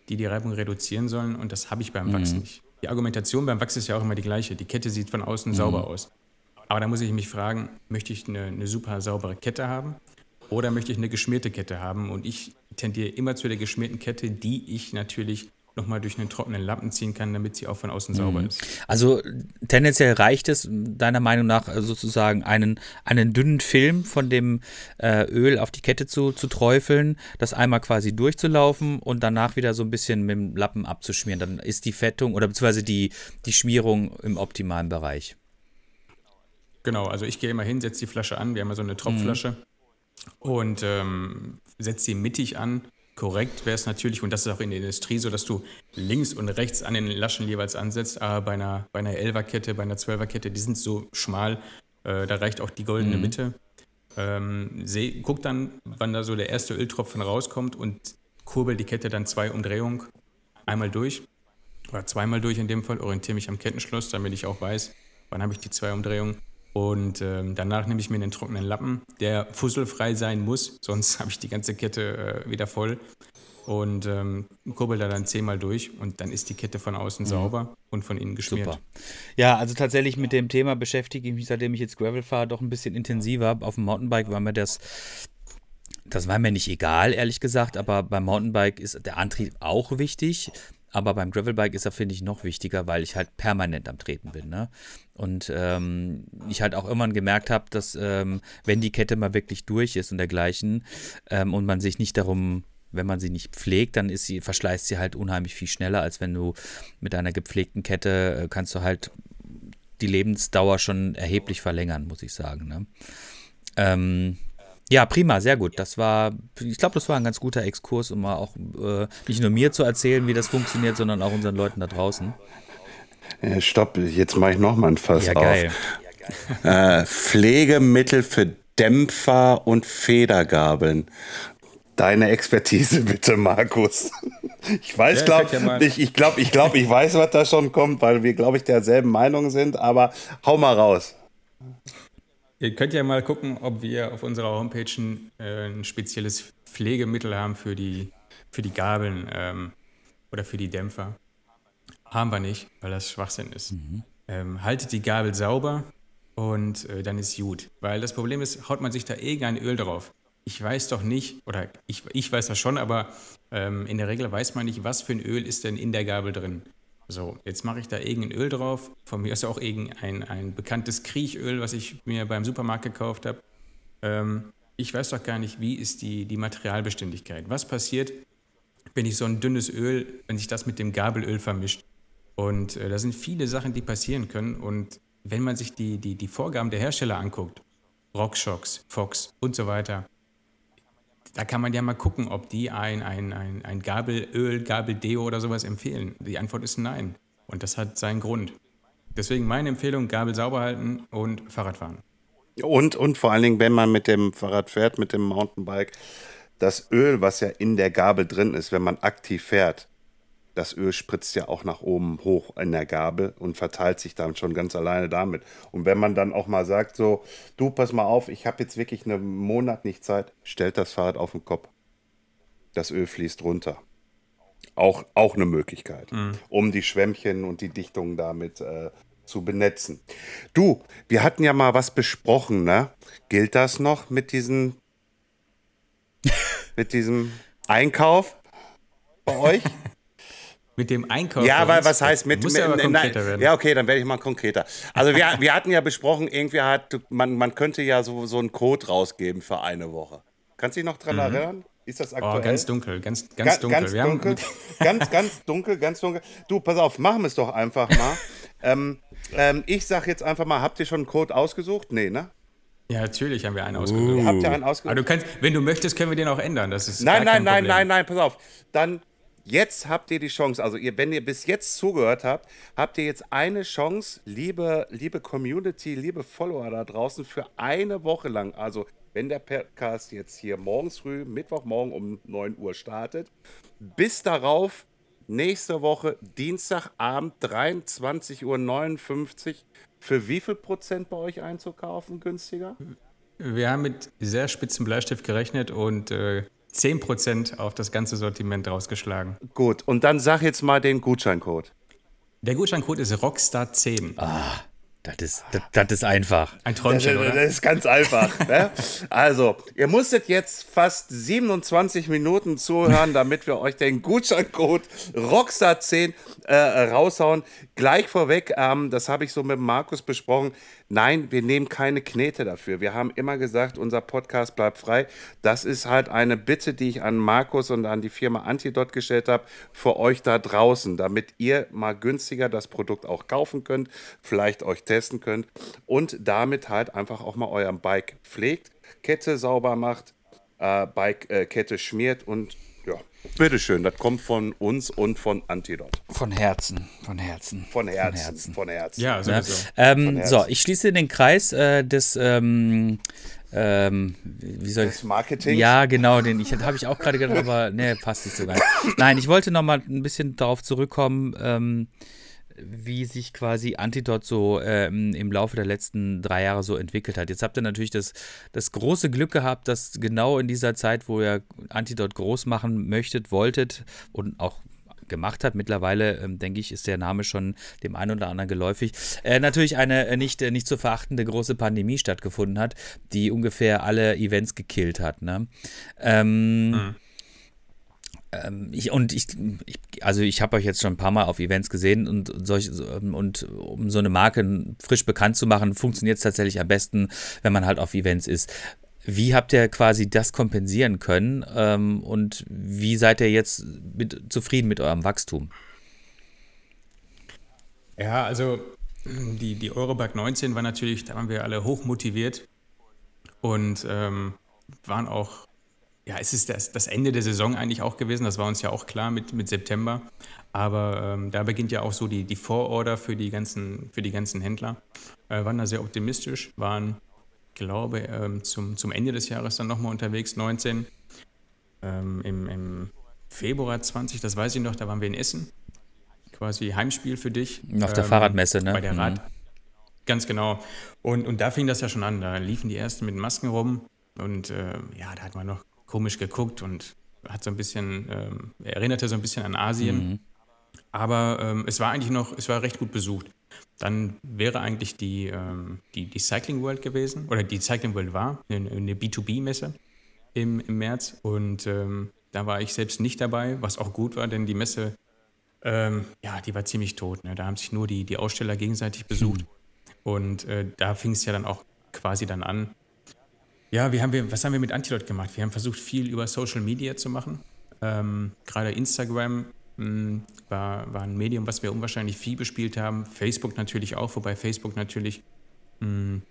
die die Reibung reduzieren sollen und das habe ich beim mhm. Wachs nicht. Die Argumentation beim Wachs ist ja auch immer die gleiche. Die Kette sieht von außen mhm. sauber aus. Aber da muss ich mich fragen, möchte ich eine, eine super saubere Kette haben oder möchte ich eine geschmierte Kette haben? Und ich tendiere immer zu der geschmierten Kette, die ich natürlich nochmal durch einen trockenen Lappen ziehen kann, damit sie auch von außen mhm. sauber ist. Also tendenziell reicht es deiner Meinung nach äh, sozusagen einen, einen dünnen Film von dem äh, Öl auf die Kette zu, zu träufeln, das einmal quasi durchzulaufen und danach wieder so ein bisschen mit dem Lappen abzuschmieren. Dann ist die Fettung oder beziehungsweise die, die Schmierung im optimalen Bereich. Genau, also ich gehe immer hin, setze die Flasche an, wir haben ja so eine Tropfflasche mhm. und ähm, setze sie mittig an Korrekt wäre es natürlich, und das ist auch in der Industrie so, dass du links und rechts an den Laschen jeweils ansetzt, aber bei einer, bei einer 11er-Kette, bei einer 12er-Kette, die sind so schmal, äh, da reicht auch die goldene mhm. Mitte. Ähm, seh, guck dann, wann da so der erste Öltropfen rauskommt und kurbel die Kette dann zwei Umdrehungen. Einmal durch oder zweimal durch in dem Fall, orientiere mich am Kettenschloss, damit ich auch weiß, wann habe ich die zwei Umdrehungen und ähm, danach nehme ich mir einen trockenen Lappen, der fusselfrei sein muss, sonst habe ich die ganze Kette äh, wieder voll. Und ähm, kurbel da dann zehnmal durch und dann ist die Kette von außen mhm. sauber und von innen geschmiert. Super. Ja, also tatsächlich mit dem Thema beschäftige ich mich, seitdem ich jetzt Gravel fahre, doch ein bisschen intensiver. Auf dem Mountainbike war mir das das war mir nicht egal, ehrlich gesagt, aber beim Mountainbike ist der Antrieb auch wichtig. Aber beim Gravelbike ist er, finde ich, noch wichtiger, weil ich halt permanent am Treten bin. Ne? Und ähm, ich halt auch immer gemerkt habe, dass ähm, wenn die Kette mal wirklich durch ist und dergleichen ähm, und man sich nicht darum, wenn man sie nicht pflegt, dann ist sie, verschleißt sie halt unheimlich viel schneller, als wenn du mit einer gepflegten Kette äh, kannst du halt die Lebensdauer schon erheblich verlängern, muss ich sagen. Ne? Ähm, ja, prima, sehr gut. Das war, ich glaube, das war ein ganz guter Exkurs, um mal auch äh, nicht nur mir zu erzählen, wie das funktioniert, sondern auch unseren Leuten da draußen. Ja, stopp, jetzt mache ich noch mal ein Fass Ja, auf. geil. Äh, Pflegemittel für Dämpfer und Federgabeln. Deine Expertise bitte, Markus. Ich weiß, Ja, glaube mal- ich, ich glaube, ich, glaub, ich weiß, was da schon kommt, weil wir, glaube ich, derselben Meinung sind, aber hau mal raus. Ihr könnt ja mal gucken, ob wir auf unserer Homepage ein, äh, ein spezielles Pflegemittel haben für die, für die Gabeln ähm, oder für die Dämpfer. Haben wir nicht, weil das Schwachsinn ist. Ähm, haltet die Gabel sauber und äh, dann ist gut. Weil das Problem ist, haut man sich da irgendein Öl drauf. Ich weiß doch nicht, oder ich, ich weiß das schon, aber ähm, in der Regel weiß man nicht, was für ein Öl ist denn in der Gabel drin. So, jetzt mache ich da irgendein Öl drauf. Von mir ist auch irgendein ein bekanntes Kriechöl, was ich mir beim Supermarkt gekauft habe. Ähm, ich weiß doch gar nicht, wie ist die, die Materialbeständigkeit. Was passiert, wenn ich so ein dünnes Öl, wenn sich das mit dem Gabelöl vermischt? Und äh, da sind viele Sachen, die passieren können. Und wenn man sich die, die, die Vorgaben der Hersteller anguckt, RockShox, Fox und so weiter, da kann man ja mal gucken, ob die ein, ein, ein, ein Gabelöl, Gabeldeo oder sowas empfehlen. Die Antwort ist nein. Und das hat seinen Grund. Deswegen meine Empfehlung, Gabel sauber halten und Fahrrad fahren. Und, und vor allen Dingen, wenn man mit dem Fahrrad fährt, mit dem Mountainbike, das Öl, was ja in der Gabel drin ist, wenn man aktiv fährt, das Öl spritzt ja auch nach oben hoch in der Gabel und verteilt sich dann schon ganz alleine damit. Und wenn man dann auch mal sagt, so, du, pass mal auf, ich habe jetzt wirklich einen Monat nicht Zeit, stellt das Fahrrad auf den Kopf. Das Öl fließt runter. Auch, auch eine Möglichkeit, um die Schwämmchen und die Dichtungen damit äh, zu benetzen. Du, wir hatten ja mal was besprochen, ne? Gilt das noch mit diesen mit diesem Einkauf bei euch? Mit dem Einkauf. Ja, weil was heißt mit, mit ja aber nein. Ja, okay, dann werde ich mal konkreter. Also wir, wir hatten ja besprochen, irgendwie hat man, man könnte ja so, so einen Code rausgeben für eine Woche. Kannst du dich noch dran erinnern? Ist das aktuell? Oh, ganz dunkel, ganz, ganz Ga- dunkel. Ganz dunkel, mit- ganz, ganz dunkel, ganz dunkel. Du, pass auf, machen wir es doch einfach mal. ähm, ähm, ich sag jetzt einfach mal, habt ihr schon einen Code ausgesucht? Nee, ne? Ja, natürlich haben wir einen ausgesucht. Habt ihr einen Aber ausgesucht? du kannst, wenn du möchtest, können wir den auch ändern. Das ist Nein, nein, nein, nein, nein, pass auf. Dann jetzt habt ihr die Chance. Also ihr, wenn ihr bis jetzt zugehört habt, habt ihr jetzt eine Chance, liebe, liebe Community, liebe Follower da draußen, für eine Woche lang. Also wenn der Podcast jetzt hier morgens früh, Mittwochmorgen um 9 Uhr startet, bis darauf nächste Woche Dienstagabend 23.59 Uhr für wie viel Prozent bei euch einzukaufen günstiger? Wir haben mit sehr spitzen Bleistift gerechnet und äh, 10% auf das ganze Sortiment rausgeschlagen. Gut, und dann sag jetzt mal den Gutscheincode. Der Gutscheincode ist Rockstar10. Das ist, das, das ist einfach. Ein Das, Träumchen, das oder? ist ganz einfach. ne? Also, ihr musstet jetzt fast 27 Minuten zuhören, damit wir euch den Gutscheincode Rockstar10 äh, raushauen. Gleich vorweg, ähm, das habe ich so mit Markus besprochen. Nein, wir nehmen keine Knete dafür. Wir haben immer gesagt, unser Podcast bleibt frei. Das ist halt eine Bitte, die ich an Markus und an die Firma Antidot gestellt habe, für euch da draußen, damit ihr mal günstiger das Produkt auch kaufen könnt, vielleicht euch testen könnt und damit halt einfach auch mal euren Bike pflegt, Kette sauber macht, äh, Bike-Kette schmiert und bitteschön, das kommt von uns und von Antidot. Von Herzen, von Herzen. Von Herzen, von Herzen. Ja, Ne? sowieso. Ähm, Herzen. so, ich schließe den Kreis äh, des, ähm, ähm, wie soll ich Des Marketings? Ja, genau, den ich habe ich auch gerade gedacht, aber ne, passt nicht so ganz. Nein, ich wollte noch mal ein bisschen darauf zurückkommen, ähm, wie sich quasi Antidot so ähm, im Laufe der letzten drei Jahre so entwickelt hat. Jetzt habt ihr natürlich das, das große Glück gehabt, dass genau in dieser Zeit, wo ihr Antidot groß machen möchtet, wolltet und auch gemacht hat. Mittlerweile, ähm, denke ich, ist der Name schon dem einen oder anderen geläufig. Äh, natürlich eine äh, nicht, äh, nicht zu verachtende große Pandemie stattgefunden hat, die ungefähr alle Events gekillt hat. Ne? Ähm, ähm, ich, und ich, ich also ich habe euch jetzt schon ein paar Mal auf Events gesehen und solch, und um so eine Marke frisch bekannt zu machen, funktioniert es tatsächlich am besten, wenn man halt auf Events ist. Wie habt ihr quasi das kompensieren können ähm, und wie seid ihr jetzt mit, zufrieden mit eurem Wachstum? Ja, also die, die Eurobag 19 war natürlich, da waren wir alle hoch motiviert und ähm, waren auch ja, es ist das, das Ende der Saison eigentlich auch gewesen. Das war uns ja auch klar mit, mit September. Aber ähm, da beginnt ja auch so die, die Vororder für die ganzen, für die ganzen Händler. Äh, waren da sehr optimistisch, waren, glaube ähm, zum, zum Ende des Jahres dann nochmal unterwegs, 19. Ähm, im, Im Februar 20, das weiß ich noch, da waren wir in Essen. Quasi Heimspiel für dich. Auf der ähm, Fahrradmesse, ne? Bei der Rad. Mhm. Ganz genau. Und, und da fing das ja schon an. Da liefen die ersten mit Masken rum. Und äh, ja, da hat man noch komisch geguckt und hat so ein bisschen, ähm, erinnerte so ein bisschen an Asien. Mhm. Aber ähm, es war eigentlich noch, es war recht gut besucht. Dann wäre eigentlich die, ähm, die, die Cycling World gewesen, oder die Cycling World war, eine, eine B2B-Messe im, im März. Und ähm, da war ich selbst nicht dabei, was auch gut war, denn die Messe, ähm, ja, die war ziemlich tot. Ne? Da haben sich nur die, die Aussteller gegenseitig besucht. Mhm. Und äh, da fing es ja dann auch quasi dann an. Ja, wie haben wir, was haben wir mit Antidot gemacht? Wir haben versucht, viel über Social Media zu machen. Ähm, Gerade Instagram mh, hm, war, war ein Medium, was wir unwahrscheinlich viel bespielt haben. Facebook natürlich auch, wobei Facebook natürlich, mh, hm,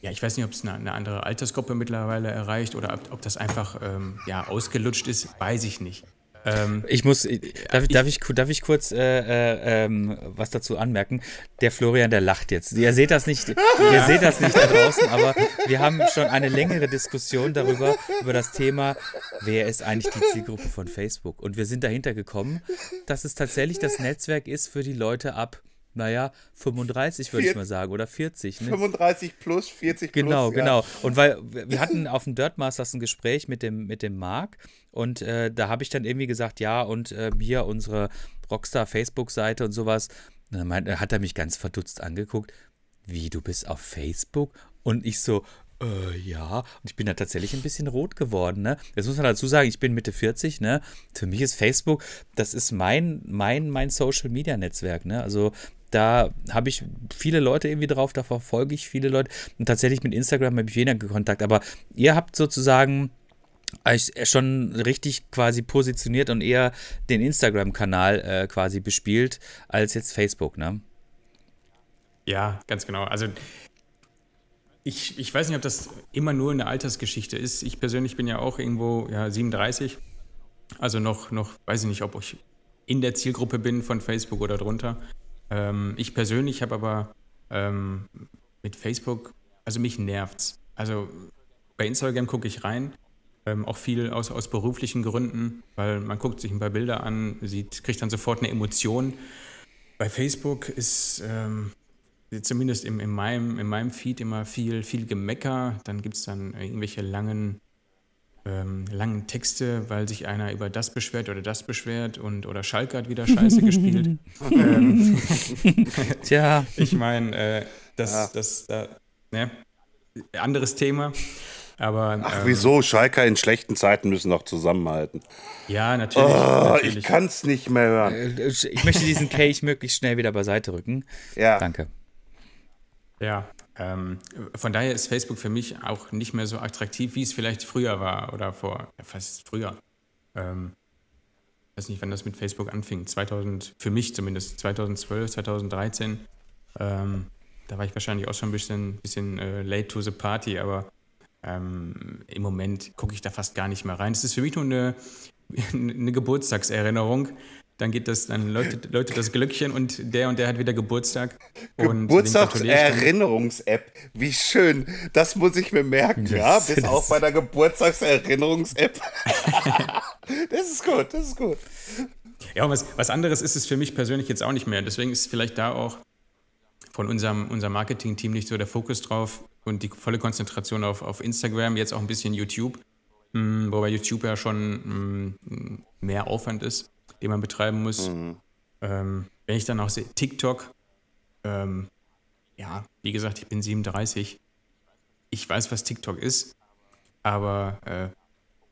ja, ich weiß nicht, ob es eine, eine, andere Altersgruppe mittlerweile erreicht oder ob, ob das einfach ähm, ja, ausgelutscht ist, weiß ich nicht. Ähm, ich muss, darf, ich, darf, ich, darf ich kurz äh, äh, ähm, was dazu anmerken? Der Florian, der lacht jetzt. Ihr seht das nicht, ihr seht das nicht da draußen, aber wir haben schon eine längere Diskussion darüber, über das Thema, wer ist eigentlich die Zielgruppe von Facebook? Und wir sind dahinter gekommen, dass es tatsächlich das Netzwerk ist für die Leute ab naja, 35 würde ich mal sagen, oder 40. Ne? 35 plus, 40 plus. Genau, ja. genau. Und weil wir hatten auf dem Dirtmasters ein Gespräch mit dem, mit dem Marc und äh, da habe ich dann irgendwie gesagt, ja, und äh, hier unsere Rockstar Facebook-Seite und sowas. Und dann meint, hat er mich ganz verdutzt angeguckt. Wie, du bist auf Facebook? Und ich so, äh, ja, und ich bin da tatsächlich ein bisschen rot geworden, ne? Jetzt muss man dazu sagen, ich bin Mitte 40, ne? Für mich ist Facebook, das ist mein, mein, mein Social Media Netzwerk, ne? Also da habe ich viele Leute irgendwie drauf, da verfolge ich viele Leute. Und tatsächlich mit Instagram habe ich weniger Kontakt. Aber ihr habt sozusagen euch schon richtig quasi positioniert und eher den Instagram-Kanal äh, quasi bespielt, als jetzt Facebook, ne? Ja, ganz genau. Also ich, ich weiß nicht, ob das immer nur eine Altersgeschichte ist. Ich persönlich bin ja auch irgendwo ja, 37. Also noch, noch, weiß ich nicht, ob ich in der Zielgruppe bin von Facebook oder drunter. Ähm, ich persönlich habe aber ähm, mit Facebook, also mich nervt's. Also bei Instagram gucke ich rein, ähm, auch viel aus, aus beruflichen Gründen, weil man guckt sich ein paar Bilder an, sieht, kriegt dann sofort eine Emotion. Bei Facebook ist ähm, zumindest in, in, meinem, in meinem Feed immer viel, viel Gemecker. Dann gibt es dann irgendwelche langen ähm, langen Texte, weil sich einer über das beschwert oder das beschwert und oder Schalke hat wieder Scheiße gespielt. ähm, Tja. Ich meine, äh, das, ja. das, äh, ne? anderes Thema. Aber, Ach, ähm, wieso? Schalker in schlechten Zeiten müssen noch zusammenhalten. Ja, natürlich. Oh, natürlich. Ich kann es nicht mehr hören. Äh, ich möchte diesen Cage möglichst schnell wieder beiseite rücken. Ja. Danke. Ja, ähm, von daher ist Facebook für mich auch nicht mehr so attraktiv, wie es vielleicht früher war oder vor, ja, fast früher. Ähm, ich weiß nicht, wann das mit Facebook anfing. 2000, für mich zumindest, 2012, 2013. Ähm, da war ich wahrscheinlich auch schon ein bisschen, bisschen äh, late to the party, aber ähm, im Moment gucke ich da fast gar nicht mehr rein. Es ist für mich nur eine, eine Geburtstagserinnerung, dann geht das, dann läutet, läutet das Glöckchen und der und der hat wieder Geburtstag. Geburtstagserinnerungs-App, wie schön. Das muss ich mir merken, das, ja. Bis auch bei der Geburtstagserinnerungs-App. das ist gut, das ist gut. Ja, und was, was anderes ist es für mich persönlich jetzt auch nicht mehr. Deswegen ist vielleicht da auch von unserem, unserem Marketing-Team nicht so der Fokus drauf und die volle Konzentration auf, auf Instagram, jetzt auch ein bisschen YouTube, mh, hm, wobei YouTube ja schon mh, hm, mehr Aufwand ist den man betreiben muss. Mhm. Ähm, wenn ich dann auch sehe, TikTok, ähm, ja, wie gesagt, ich bin 37. Ich weiß, was TikTok ist, aber äh,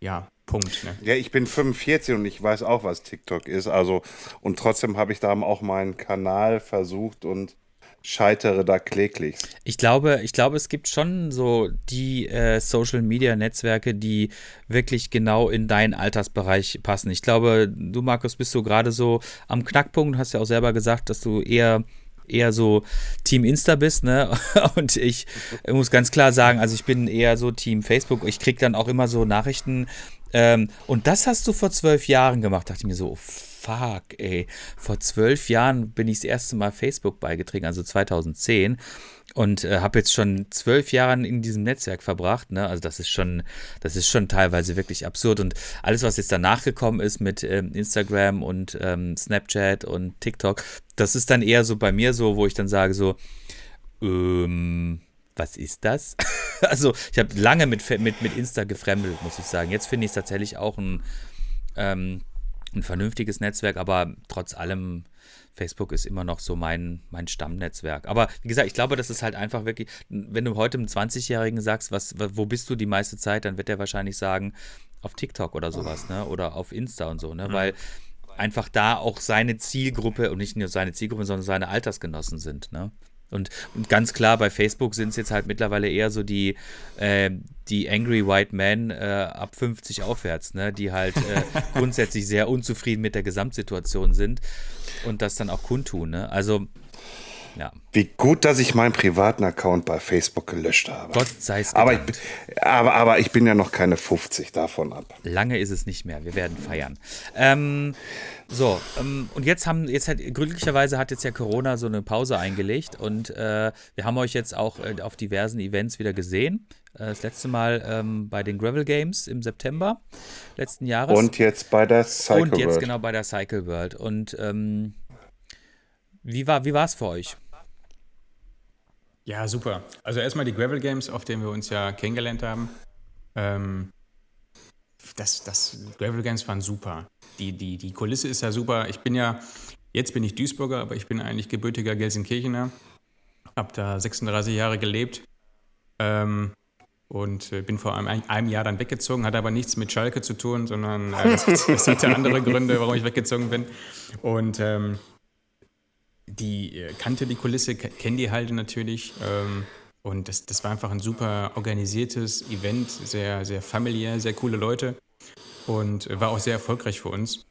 ja, Punkt. Ne? Ja, ich bin 45 und ich weiß auch, was TikTok ist. Also, und trotzdem habe ich da auch meinen Kanal versucht und scheitere da kläglich. Ich glaube, ich glaube, es gibt schon so die äh, Social Media Netzwerke, die wirklich genau in deinen Altersbereich passen. Ich glaube, du, Markus, bist so gerade so am Knackpunkt, hast ja auch selber gesagt, dass du eher eher so Team Insta bist, ne? Und ich muss ganz klar sagen, also ich bin eher so Team Facebook. Ich kriege dann auch immer so Nachrichten. Ähm, und das hast du vor zwölf Jahren gemacht. Dachte ich mir so, fuck, ey. Vor zwölf Jahren bin ich das erste Mal Facebook beigetreten, also 2010 und äh, habe jetzt schon zwölf Jahre in diesem Netzwerk verbracht. Ne? Also das ist schon, das ist schon teilweise wirklich absurd. Und alles, was jetzt danach gekommen ist mit ähm, Instagram und ähm, Snapchat und TikTok, das ist dann eher so bei mir so, wo ich dann sage so, ähm, was ist das? also ich habe lange mit, mit, mit Insta gefremdelt, muss ich sagen. Jetzt finde ich es tatsächlich auch ein, ähm, ein vernünftiges Netzwerk, aber trotz allem Facebook ist immer noch so mein, mein Stammnetzwerk. Aber wie gesagt, ich glaube, das ist halt einfach wirklich, wenn du heute einem 20-Jährigen sagst, was, wo bist du die meiste Zeit, dann wird er wahrscheinlich sagen, auf TikTok oder sowas, ne? Oder auf Insta und so, ne? Mhm. Weil einfach da auch seine Zielgruppe und nicht nur seine Zielgruppe, sondern seine Altersgenossen sind, ne? Und, und, ganz klar, bei Facebook sind es jetzt halt mittlerweile eher so die, äh, die Angry White Men äh, ab 50 aufwärts, ne? die halt äh, grundsätzlich sehr unzufrieden mit der Gesamtsituation sind und das dann auch kundtun. Ne? Also ja. Wie gut, dass ich meinen privaten Account bei Facebook gelöscht habe. Gott sei es aber ich, aber, aber ich bin ja noch keine 50 davon ab. Lange ist es nicht mehr. Wir werden feiern. Ähm, so, ähm, und jetzt haben, jetzt hat, glücklicherweise hat jetzt ja Corona so eine Pause eingelegt und äh, wir haben euch jetzt auch äh, auf diversen Events wieder gesehen. Äh, das letzte Mal ähm, bei den Gravel Games im September letzten Jahres. Und jetzt bei der Cycle World. Und jetzt World. genau bei der Cycle World. Und ähm, wie war wie es für euch? Ja, super. Also erstmal die Gravel Games, auf denen wir uns ja kennengelernt haben. Ähm, das, das Gravel Games waren super. Die, die, die Kulisse ist ja super. Ich bin ja, jetzt bin ich Duisburger, aber ich bin eigentlich gebürtiger Gelsenkirchener. Hab da 36 Jahre gelebt. Ähm, und äh, bin vor einem, einem, Jahr dann weggezogen, hat aber nichts mit Schalke zu tun, sondern äh, das, das, hatte andere Gründe, warum ich weggezogen bin. Und ähm, die äh, kannte die Kulisse, kennen die Halde natürlich. Ähm, und das, das war einfach ein super organisiertes Event, sehr, sehr familiär, sehr coole Leute und war auch sehr erfolgreich für uns.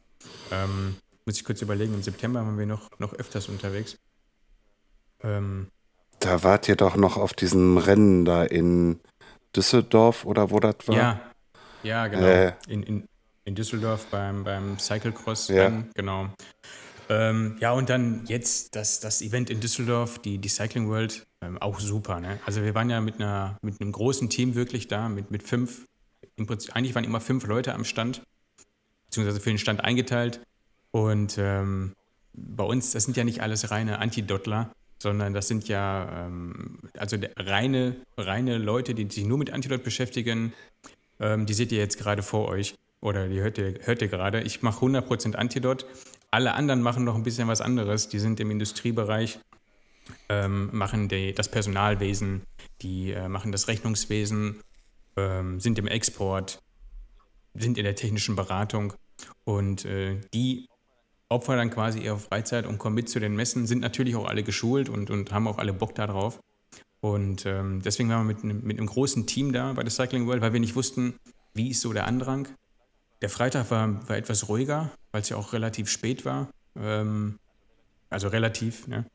Ähm, muss ich kurz überlegen, im September waren wir noch, noch öfters unterwegs. Ähm, da wart ihr doch noch auf diesem Rennen da in Düsseldorf oder wo das war? Ja, ja genau. Äh. In, in, in Düsseldorf beim, beim Cyclecross, ja. genau. Ähm, ja, und dann jetzt das, das Event in Düsseldorf, die, die Cycling World, ähm, auch super. Ne? Also wir waren ja mit, einer, mit einem großen Team wirklich da, mit, mit fünf, im Prinzip, eigentlich waren immer fünf Leute am Stand, beziehungsweise für den Stand eingeteilt. Und ähm, bei uns, das sind ja nicht alles reine Antidottler, sondern das sind ja ähm, also reine, reine Leute, die sich nur mit Antidot beschäftigen. Ähm, die seht ihr jetzt gerade vor euch oder die hört ihr, hört ihr gerade. Ich mache 100% Antidot, alle anderen machen noch ein bisschen was anderes. Die sind im Industriebereich, ähm, machen die, das Personalwesen, die äh, machen das Rechnungswesen, ähm, sind im Export, sind in der technischen Beratung und äh, die opfern dann quasi ihre Freizeit und kommen mit zu den Messen, sind natürlich auch alle geschult und, und haben auch alle Bock darauf. Und ähm, deswegen waren wir mit, mit einem großen Team da bei der Cycling World, weil wir nicht wussten, wie ist so der Andrang. Der Freitag war, war etwas ruhiger, weil es ja auch relativ spät war. Ähm, also relativ, ne?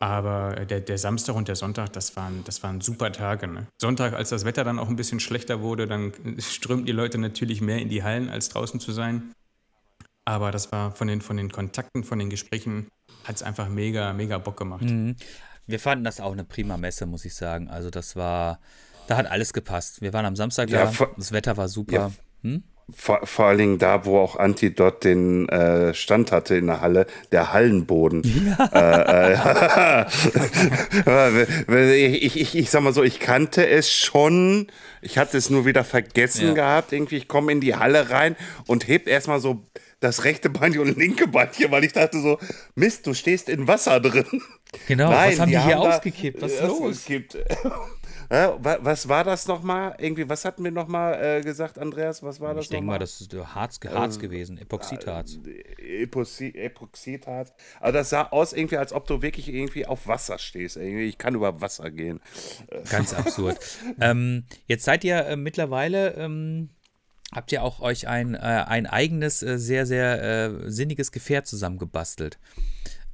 Aber der, der Samstag und der Sonntag, das waren, das waren super Tage. Ne? Sonntag, als das Wetter dann auch ein bisschen schlechter wurde, dann strömten die Leute natürlich mehr in die Hallen, als draußen zu sein. Aber das war von den, von den Kontakten, von den Gesprächen, hat es einfach mega, mega Bock gemacht. Mhm. Wir fanden das auch eine prima Messe, muss ich sagen. Also das war, da hat alles gepasst. Wir waren am Samstag ja, da, das Wetter war super. Ja. Hm? Vor, vor allen Dingen da, wo auch Antidot den äh, Stand hatte in der Halle, der Hallenboden. Ja. Äh, äh, ich, ich, ich sag mal so, ich kannte es schon, ich hatte es nur wieder vergessen ja. gehabt. Irgendwie, ich komme in die Halle rein und heb erstmal so das rechte Beinchen und linke Beinchen, weil ich dachte so, Mist, du stehst in Wasser drin. Genau, Nein, was haben die, die hier haben ausgekippt? Was ist los? Äh, was war das nochmal? Irgendwie, was hatten wir nochmal äh, gesagt, Andreas? Was war das Ich denke mal, das ist Harz, Harz äh, gewesen, Epoxidharz. Äh, Epoxi Epoxidharz. Aber das sah aus irgendwie, als ob du wirklich irgendwie auf Wasser stehst. Irgendwie, ich kann über Wasser gehen. Ganz absurd. ähm, jetzt seid ihr äh, mittlerweile... Ähm, habt ihr auch euch ein, äh, ein eigenes, sehr, sehr sinniges Gefährt zusammengebastelt.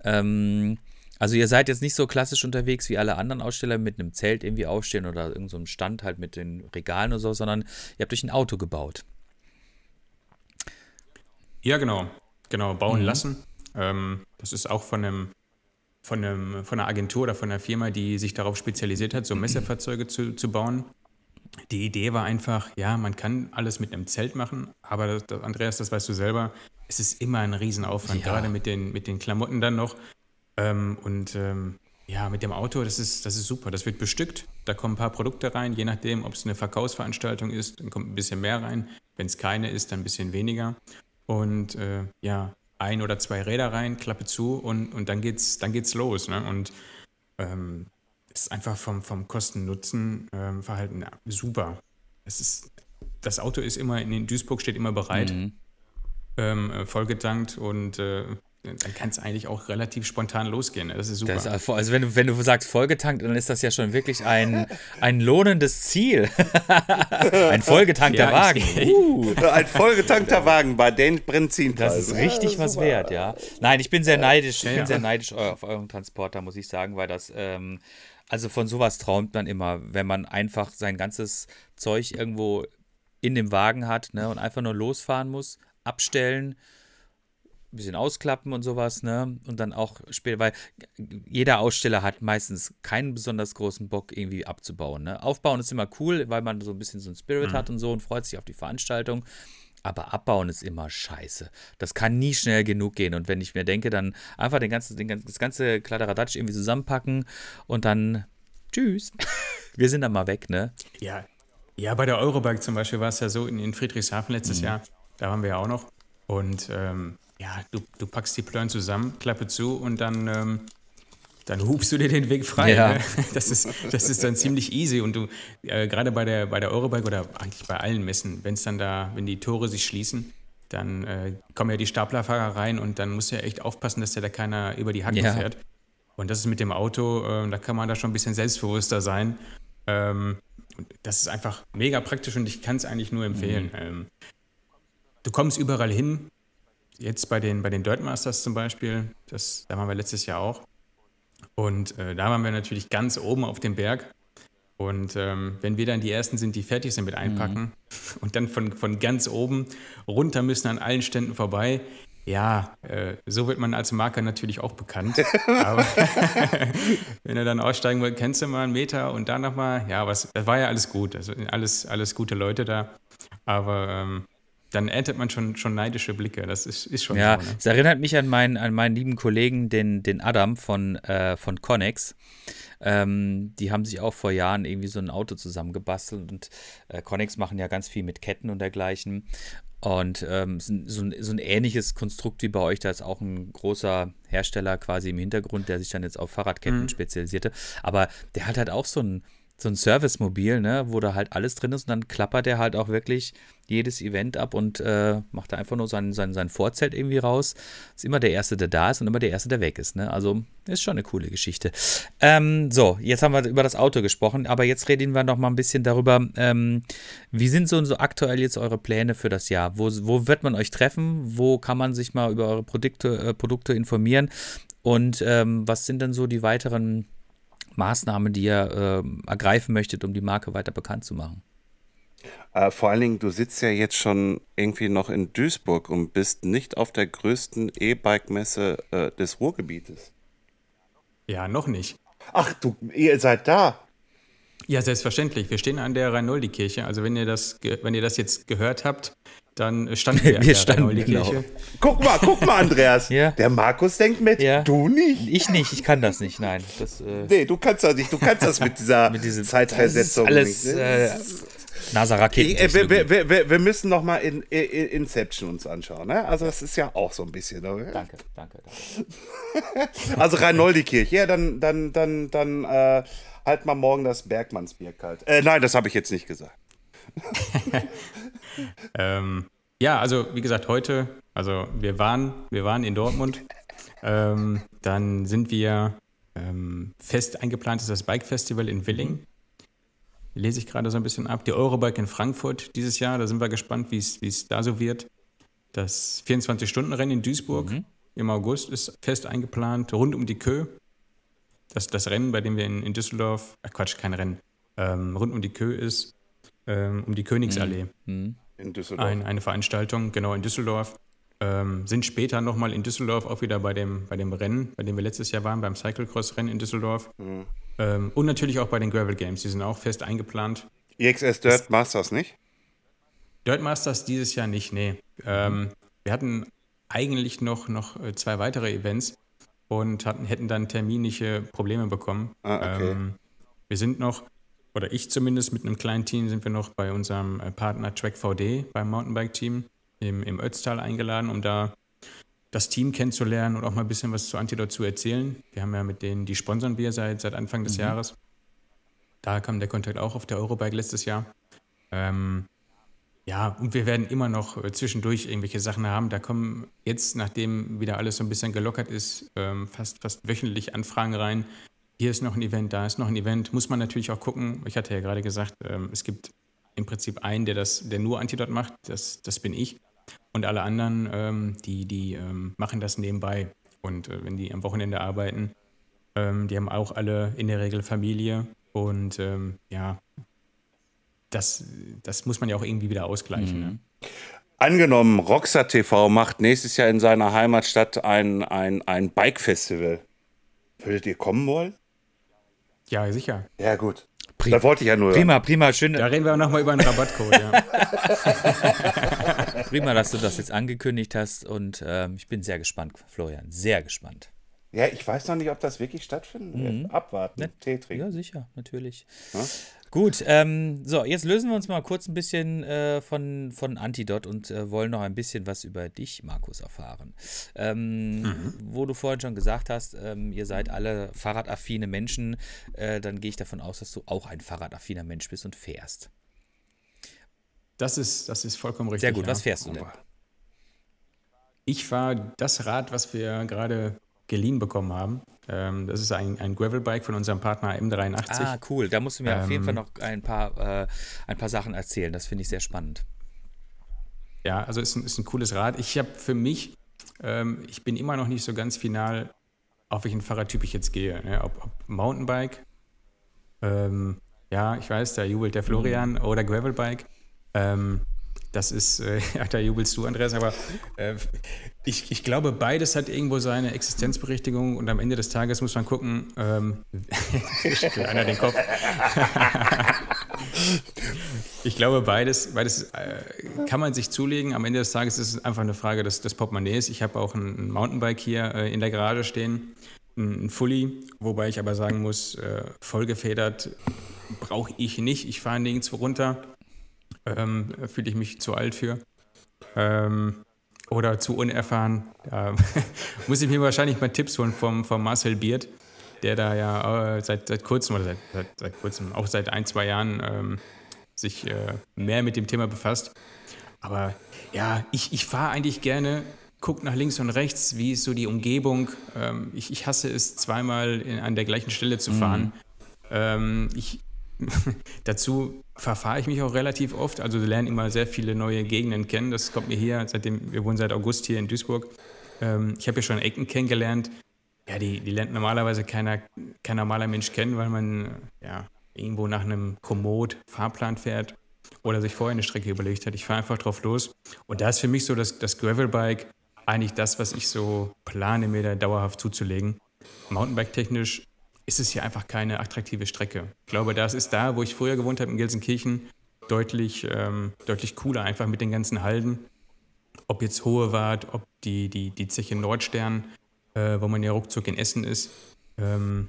Ähm, Also ihr seid jetzt nicht so klassisch unterwegs wie alle anderen Aussteller mit einem Zelt irgendwie aufstehen oder irgendeinem so Stand halt mit den Regalen oder so, sondern ihr habt euch ein Auto gebaut. Ja, genau. Genau, bauen mhm. lassen. Ähm, das ist auch von einem, von, einem, von einer Agentur oder von einer Firma, die sich darauf spezialisiert hat, so Messefahrzeuge zu, zu bauen. Die Idee war einfach, ja, man kann alles mit einem Zelt machen, aber das, das, Andreas, das weißt du selber, es ist immer ein Riesenaufwand, ja. gerade mit den, mit den Klamotten dann noch. Ähm, und ähm, ja, mit dem Auto, das ist, das ist super. Das wird bestückt. Da kommen ein paar Produkte rein, je nachdem, ob es eine Verkaufsveranstaltung ist, dann kommt ein bisschen mehr rein. Wenn es keine ist, dann ein bisschen weniger. Und äh, ja, ein oder zwei Räder rein, Klappe zu und, und dann geht's, dann geht's los. Ne? Und ähm, ist einfach vom, vom Kosten-Nutzen-Verhalten ähm, super. Es ist, das Auto ist immer in Duisburg steht immer bereit, mhm. ähm, äh, vollgetankt und äh, dann kann es eigentlich auch relativ spontan losgehen. Das ist super. Das ist, also wenn du, wenn du sagst vollgetankt, dann ist das ja schon wirklich ein, ein lohnendes Ziel. ein vollgetankter ja, Wagen. Uh. Ein vollgetankter Wagen bei den Benzinpreisen. Das ist richtig ja, was wert, ja. Nein, ich bin sehr neidisch. Ich ja, bin sehr neidisch auf euren Transporter, muss ich sagen, weil das ähm, also von sowas träumt man immer, wenn man einfach sein ganzes Zeug irgendwo in dem Wagen hat ne, und einfach nur losfahren muss, abstellen, ein bisschen ausklappen und sowas, ne? Und dann auch später, weil jeder Aussteller hat meistens keinen besonders großen Bock, irgendwie abzubauen. Ne? Aufbauen ist immer cool, weil man so ein bisschen so ein Spirit mhm. hat und so und freut sich auf die Veranstaltung. Aber abbauen ist immer scheiße. Das kann nie schnell genug gehen. Und wenn ich mir denke, dann einfach den ganzen, den, das ganze Kladderadatsch irgendwie zusammenpacken und dann tschüss. Wir sind dann mal weg, ne? Ja. Ja, bei der Eurobike zum Beispiel war es ja so in, in Friedrichshafen letztes mhm. Jahr. Da waren wir ja auch noch. Und ähm, ja, du, du packst die Plören zusammen, Klappe zu und dann, ähm, dann hubst du dir den Weg frei. Ja. Ne? Das, ist, das ist dann ziemlich easy. Und du, äh, gerade bei der, bei der Eurobike oder eigentlich bei allen Messen, wenn es dann da, wenn die Tore sich schließen, dann äh, kommen ja die Staplerfahrer rein und dann musst du ja echt aufpassen, dass der da keiner über die Hacken ja. fährt. Und das ist mit dem Auto, äh, da kann man da schon ein bisschen selbstbewusster sein. Ähm, das ist einfach mega praktisch und ich kann es eigentlich nur empfehlen. Mhm. Ähm, du kommst überall hin, jetzt bei den, bei den Dirt Masters zum Beispiel, das, da waren wir letztes Jahr auch. Und äh, da waren wir natürlich ganz oben auf dem Berg. Und ähm, wenn wir dann die Ersten sind, die fertig sind mit Einpacken mhm. und dann von, von ganz oben runter müssen an allen Ständen vorbei, ja, äh, so wird man als Marker natürlich auch bekannt. Aber wenn er dann aussteigen will, kennst du mal einen Meter und dann nochmal, ja, was, das war ja alles gut. Also alles, alles gute Leute da. Aber ähm, dann erntet man schon, schon neidische Blicke. Das ist, ist schon ja, so. Ne? Es erinnert mich an meinen, an meinen lieben Kollegen, den, den Adam von, äh, von Connex. Ähm, die haben sich auch vor Jahren irgendwie so ein Auto zusammengebastelt und äh, Connex machen ja ganz viel mit Ketten und dergleichen. Und ähm, so, ein, so ein ähnliches Konstrukt wie bei euch, da ist auch ein großer Hersteller quasi im Hintergrund, der sich dann jetzt auf Fahrradketten mhm. spezialisierte. Aber der hat halt auch so ein, so ein Servicemobil, ne, wo da halt alles drin ist und dann klappert er halt auch wirklich jedes Event ab und äh, macht da einfach nur sein, sein, sein Vorzelt irgendwie raus. Ist immer der Erste, der da ist und immer der Erste, der weg ist. Ne? Also ist schon eine coole Geschichte. Ähm, so, jetzt haben wir über das Auto gesprochen, aber jetzt reden wir noch mal ein bisschen darüber, ähm, wie sind so, so aktuell jetzt eure Pläne für das Jahr? Wo, wo wird man euch treffen? Wo kann man sich mal über eure Produkte, äh, Produkte informieren? Und ähm, was sind denn so die weiteren Maßnahmen, die ihr äh, ergreifen möchtet, um die Marke weiter bekannt zu machen? Äh, vor allen Dingen, du sitzt ja jetzt schon irgendwie noch in Duisburg und bist nicht auf der größten E-Bike-Messe äh, des Ruhrgebietes. Ja, noch nicht. Ach, du, ihr seid da. Ja, selbstverständlich. Wir stehen an der Rheinoldi-Kirche. Also wenn ihr das, wenn ihr das jetzt gehört habt, dann standen wir, wir standen, Genau. Guck mal, guck mal, Andreas. ja. Der Markus denkt mit, ja. du nicht. Ich nicht, ich kann das nicht, nein. Das, äh nee, du kannst das nicht. Du kannst das mit dieser mit Zeitversetzung alles, nicht. Äh, NASA Raketen. Äh, wir, wir, wir, wir, müssen noch mal in, in, Inception uns anschauen. Ne? Also das ist ja auch so ein bisschen. Oder? Danke, danke, danke. also Rheinoldi-Kirche. Ja, dann, dann, dann, dann äh, halt mal morgen das Bergmannsbier kalt. Äh, nein, das habe ich jetzt nicht gesagt. Ähm, ja, also wie gesagt, heute, also wir waren, wir waren in Dortmund. Ähm, dann sind wir ähm, fest eingeplant, ist das Bike Festival in Willing. Lese ich gerade so ein bisschen ab. Die Eurobike in Frankfurt dieses Jahr, da sind wir gespannt, wie es da so wird. Das 24-Stunden-Rennen in Duisburg mhm. im August ist fest eingeplant, rund um die Kö. das, das Rennen, bei dem wir in, in Düsseldorf, ach Quatsch, kein Rennen, ähm, rund um die Kö ist, ähm, um die Königsallee. Mhm. In Düsseldorf. Ein, eine Veranstaltung, genau in Düsseldorf. Ähm, sind später nochmal in Düsseldorf auch wieder bei dem, bei dem Rennen, bei dem wir letztes Jahr waren, beim Cyclocross-Rennen in Düsseldorf. Mhm. Ähm, und natürlich auch bei den Gravel Games, die sind auch fest eingeplant. EXS Dirt Masters nicht? Dirt Masters dieses Jahr nicht, nee. Ähm, wir hatten eigentlich noch, noch äh, zwei weitere Events und hatten, hätten dann terminliche Probleme bekommen. Ah, okay. ähm, wir sind noch, oder ich zumindest mit einem kleinen Team, sind wir noch bei unserem äh, Partner Track VD beim Mountainbike-Team im, im Ötztal eingeladen, um da das Team kennenzulernen und auch mal ein bisschen was zu Antidot zu erzählen. Wir haben ja mit denen, die sponsern wir seit, seit Anfang des Jahres. Da kam der Kontakt auch auf der Eurobike letztes Jahr. Ähm, ja, und wir werden immer noch äh, zwischendurch irgendwelche Sachen haben. Da kommen jetzt, nachdem wieder alles so ein bisschen gelockert ist, ähm, fast, fast wöchentlich Anfragen rein. Hier ist noch ein Event, da ist noch ein Event. Muss man natürlich auch gucken. Ich hatte ja gerade gesagt, ähm, es gibt im Prinzip einen, der das, der nur Antidot macht. Das, das bin ich. Und alle anderen, ähm, die, die ähm, machen das nebenbei. Und äh, wenn die am Wochenende arbeiten, die haben auch alle in der Regel Familie. Und ja, das, das muss man ja auch irgendwie wieder ausgleichen. Ne? Angenommen, Rockstar TV macht nächstes Jahr in seiner Heimatstadt ein, ein, ein Bike-Festival. Würdet ihr kommen wollen? Ja, sicher. Ja, gut. Prima. Da wollte ich ja nur. Prima, prima, schön, Da reden wir auch nochmal über einen Rabattcode. ja. prima, dass du das jetzt angekündigt hast und ähm, ich bin sehr gespannt, Florian, sehr gespannt. Ja, ich weiß noch nicht, ob das wirklich stattfinden wird. Abwarten. Tee trinken. Ja, sicher, natürlich. Ja? Gut, ähm, so, jetzt lösen wir uns mal kurz ein bisschen äh, von, von Antidot und äh, wollen noch ein bisschen was über dich, Markus, erfahren. Ähm, Wo du vorhin schon gesagt hast, ähm, ihr seid alle fahrradaffine Menschen, äh, dann gehe ich davon aus, dass du auch ein fahrradaffiner Mensch bist und fährst. Das ist, das ist vollkommen richtig. Sehr gut, ja. was fährst du denn? Ich fahre das Rad, was wir gerade geliehen bekommen haben. Ähm, das ist ein, ein Gravelbike von unserem Partner M83. Ah, cool. Da musst du mir auf jeden Fall Ähm, noch ein paar, äh, ein paar Sachen erzählen. Das finde ich sehr spannend. Ja, also ist ein, ist ein cooles Rad. Ich habe für mich, ähm, ich bin immer noch nicht so ganz final, auf welchen Fahrradtyp ich jetzt gehe. Ne? Ob, ob Mountainbike, ähm, ja, ich weiß, da jubelt der Florian, oder Gravelbike. Ähm, das ist, äh, da jubelst du, Andreas, aber äh, ich, ich glaube, beides hat irgendwo seine Existenzberechtigung und am Ende des Tages muss man gucken, ähm, einer den Kopf. Ich glaube, beides, beides äh, kann man sich zulegen. Am Ende des Tages ist es einfach eine Frage des, des Portemonnaies. Ich habe auch ein, ein Mountainbike hier äh, in der Garage stehen, ein, ein Fully, wobei ich aber sagen muss, äh, vollgefedert brauche ich nicht. Ich fahre nirgendwo runter. Ähm, Fühle ich mich zu alt für. Ähm, oder zu unerfahren. Da muss ich mir wahrscheinlich mal Tipps holen vom, vom Marcel Biert, der da ja äh, seit, seit kurzem oder seit, seit, seit kurzem, auch seit ein, zwei Jahren ähm, sich äh, mehr mit dem Thema befasst. Aber ja, ich, ich fahre eigentlich gerne, guck nach links und rechts, wie ist so die Umgebung. Ähm, ich, ich hasse es, zweimal in, an der gleichen Stelle zu fahren. Ähm, ich, dazu verfahre ich mich auch relativ oft, also lerne immer sehr viele neue Gegenden kennen. Das kommt mir hier, seitdem wir wohnen seit August hier in Duisburg. Ähm, ich habe ja schon Ecken kennengelernt. Ja, die, die lernt normalerweise keiner, kein normaler Mensch kennen, weil man äh, ja, irgendwo nach einem Komoot Fahrplan fährt oder sich vorher eine Strecke überlegt hat. Ich fahre einfach drauf los. Und da ist für mich so das, das Gravelbike eigentlich das, was ich so plane, mir da dauerhaft zuzulegen. Mountainbike-technisch ist es hier einfach keine attraktive Strecke. Ich glaube, das ist da, wo ich früher gewohnt habe, in Gelsenkirchen, deutlich, ähm, deutlich cooler, einfach mit den ganzen Halden. Ob jetzt Hohe Wart, ob die, die, die Zeche Nordstern, äh, wo man ja ruckzuck in Essen ist, ähm,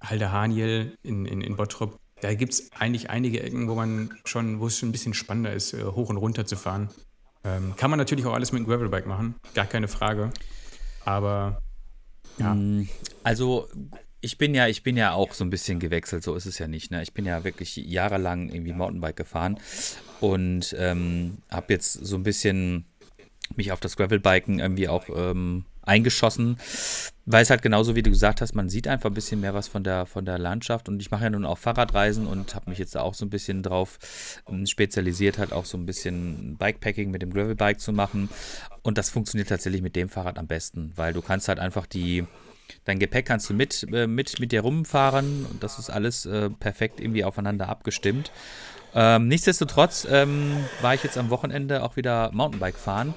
Halde Haniel in, in, in Bottrop. Da gibt es eigentlich einige Ecken, wo man schon, wo es schon ein bisschen spannender ist, äh, hoch und runter zu fahren. Ähm, kann man natürlich auch alles mit einem Gravelbike machen, gar keine Frage. Aber ja, Also ich bin ja, ich bin ja auch so ein bisschen gewechselt, so ist es ja nicht. Ne? Ich bin ja wirklich jahrelang irgendwie Mountainbike gefahren und ähm, habe jetzt so ein bisschen mich auf das Gravelbiken irgendwie auch ähm, eingeschossen, weil es halt genauso wie du gesagt hast, man sieht einfach ein bisschen mehr was von der von der Landschaft und ich mache ja nun auch Fahrradreisen und habe mich jetzt da auch so ein bisschen drauf ähm, spezialisiert, halt auch so ein bisschen Bikepacking mit dem Gravelbike zu machen und das funktioniert tatsächlich mit dem Fahrrad am besten, weil du kannst halt einfach die Dein Gepäck kannst du mit, äh, mit, mit dir rumfahren und das ist alles äh, perfekt irgendwie aufeinander abgestimmt. Ähm, nichtsdestotrotz ähm, war ich jetzt am Wochenende auch wieder Mountainbike fahren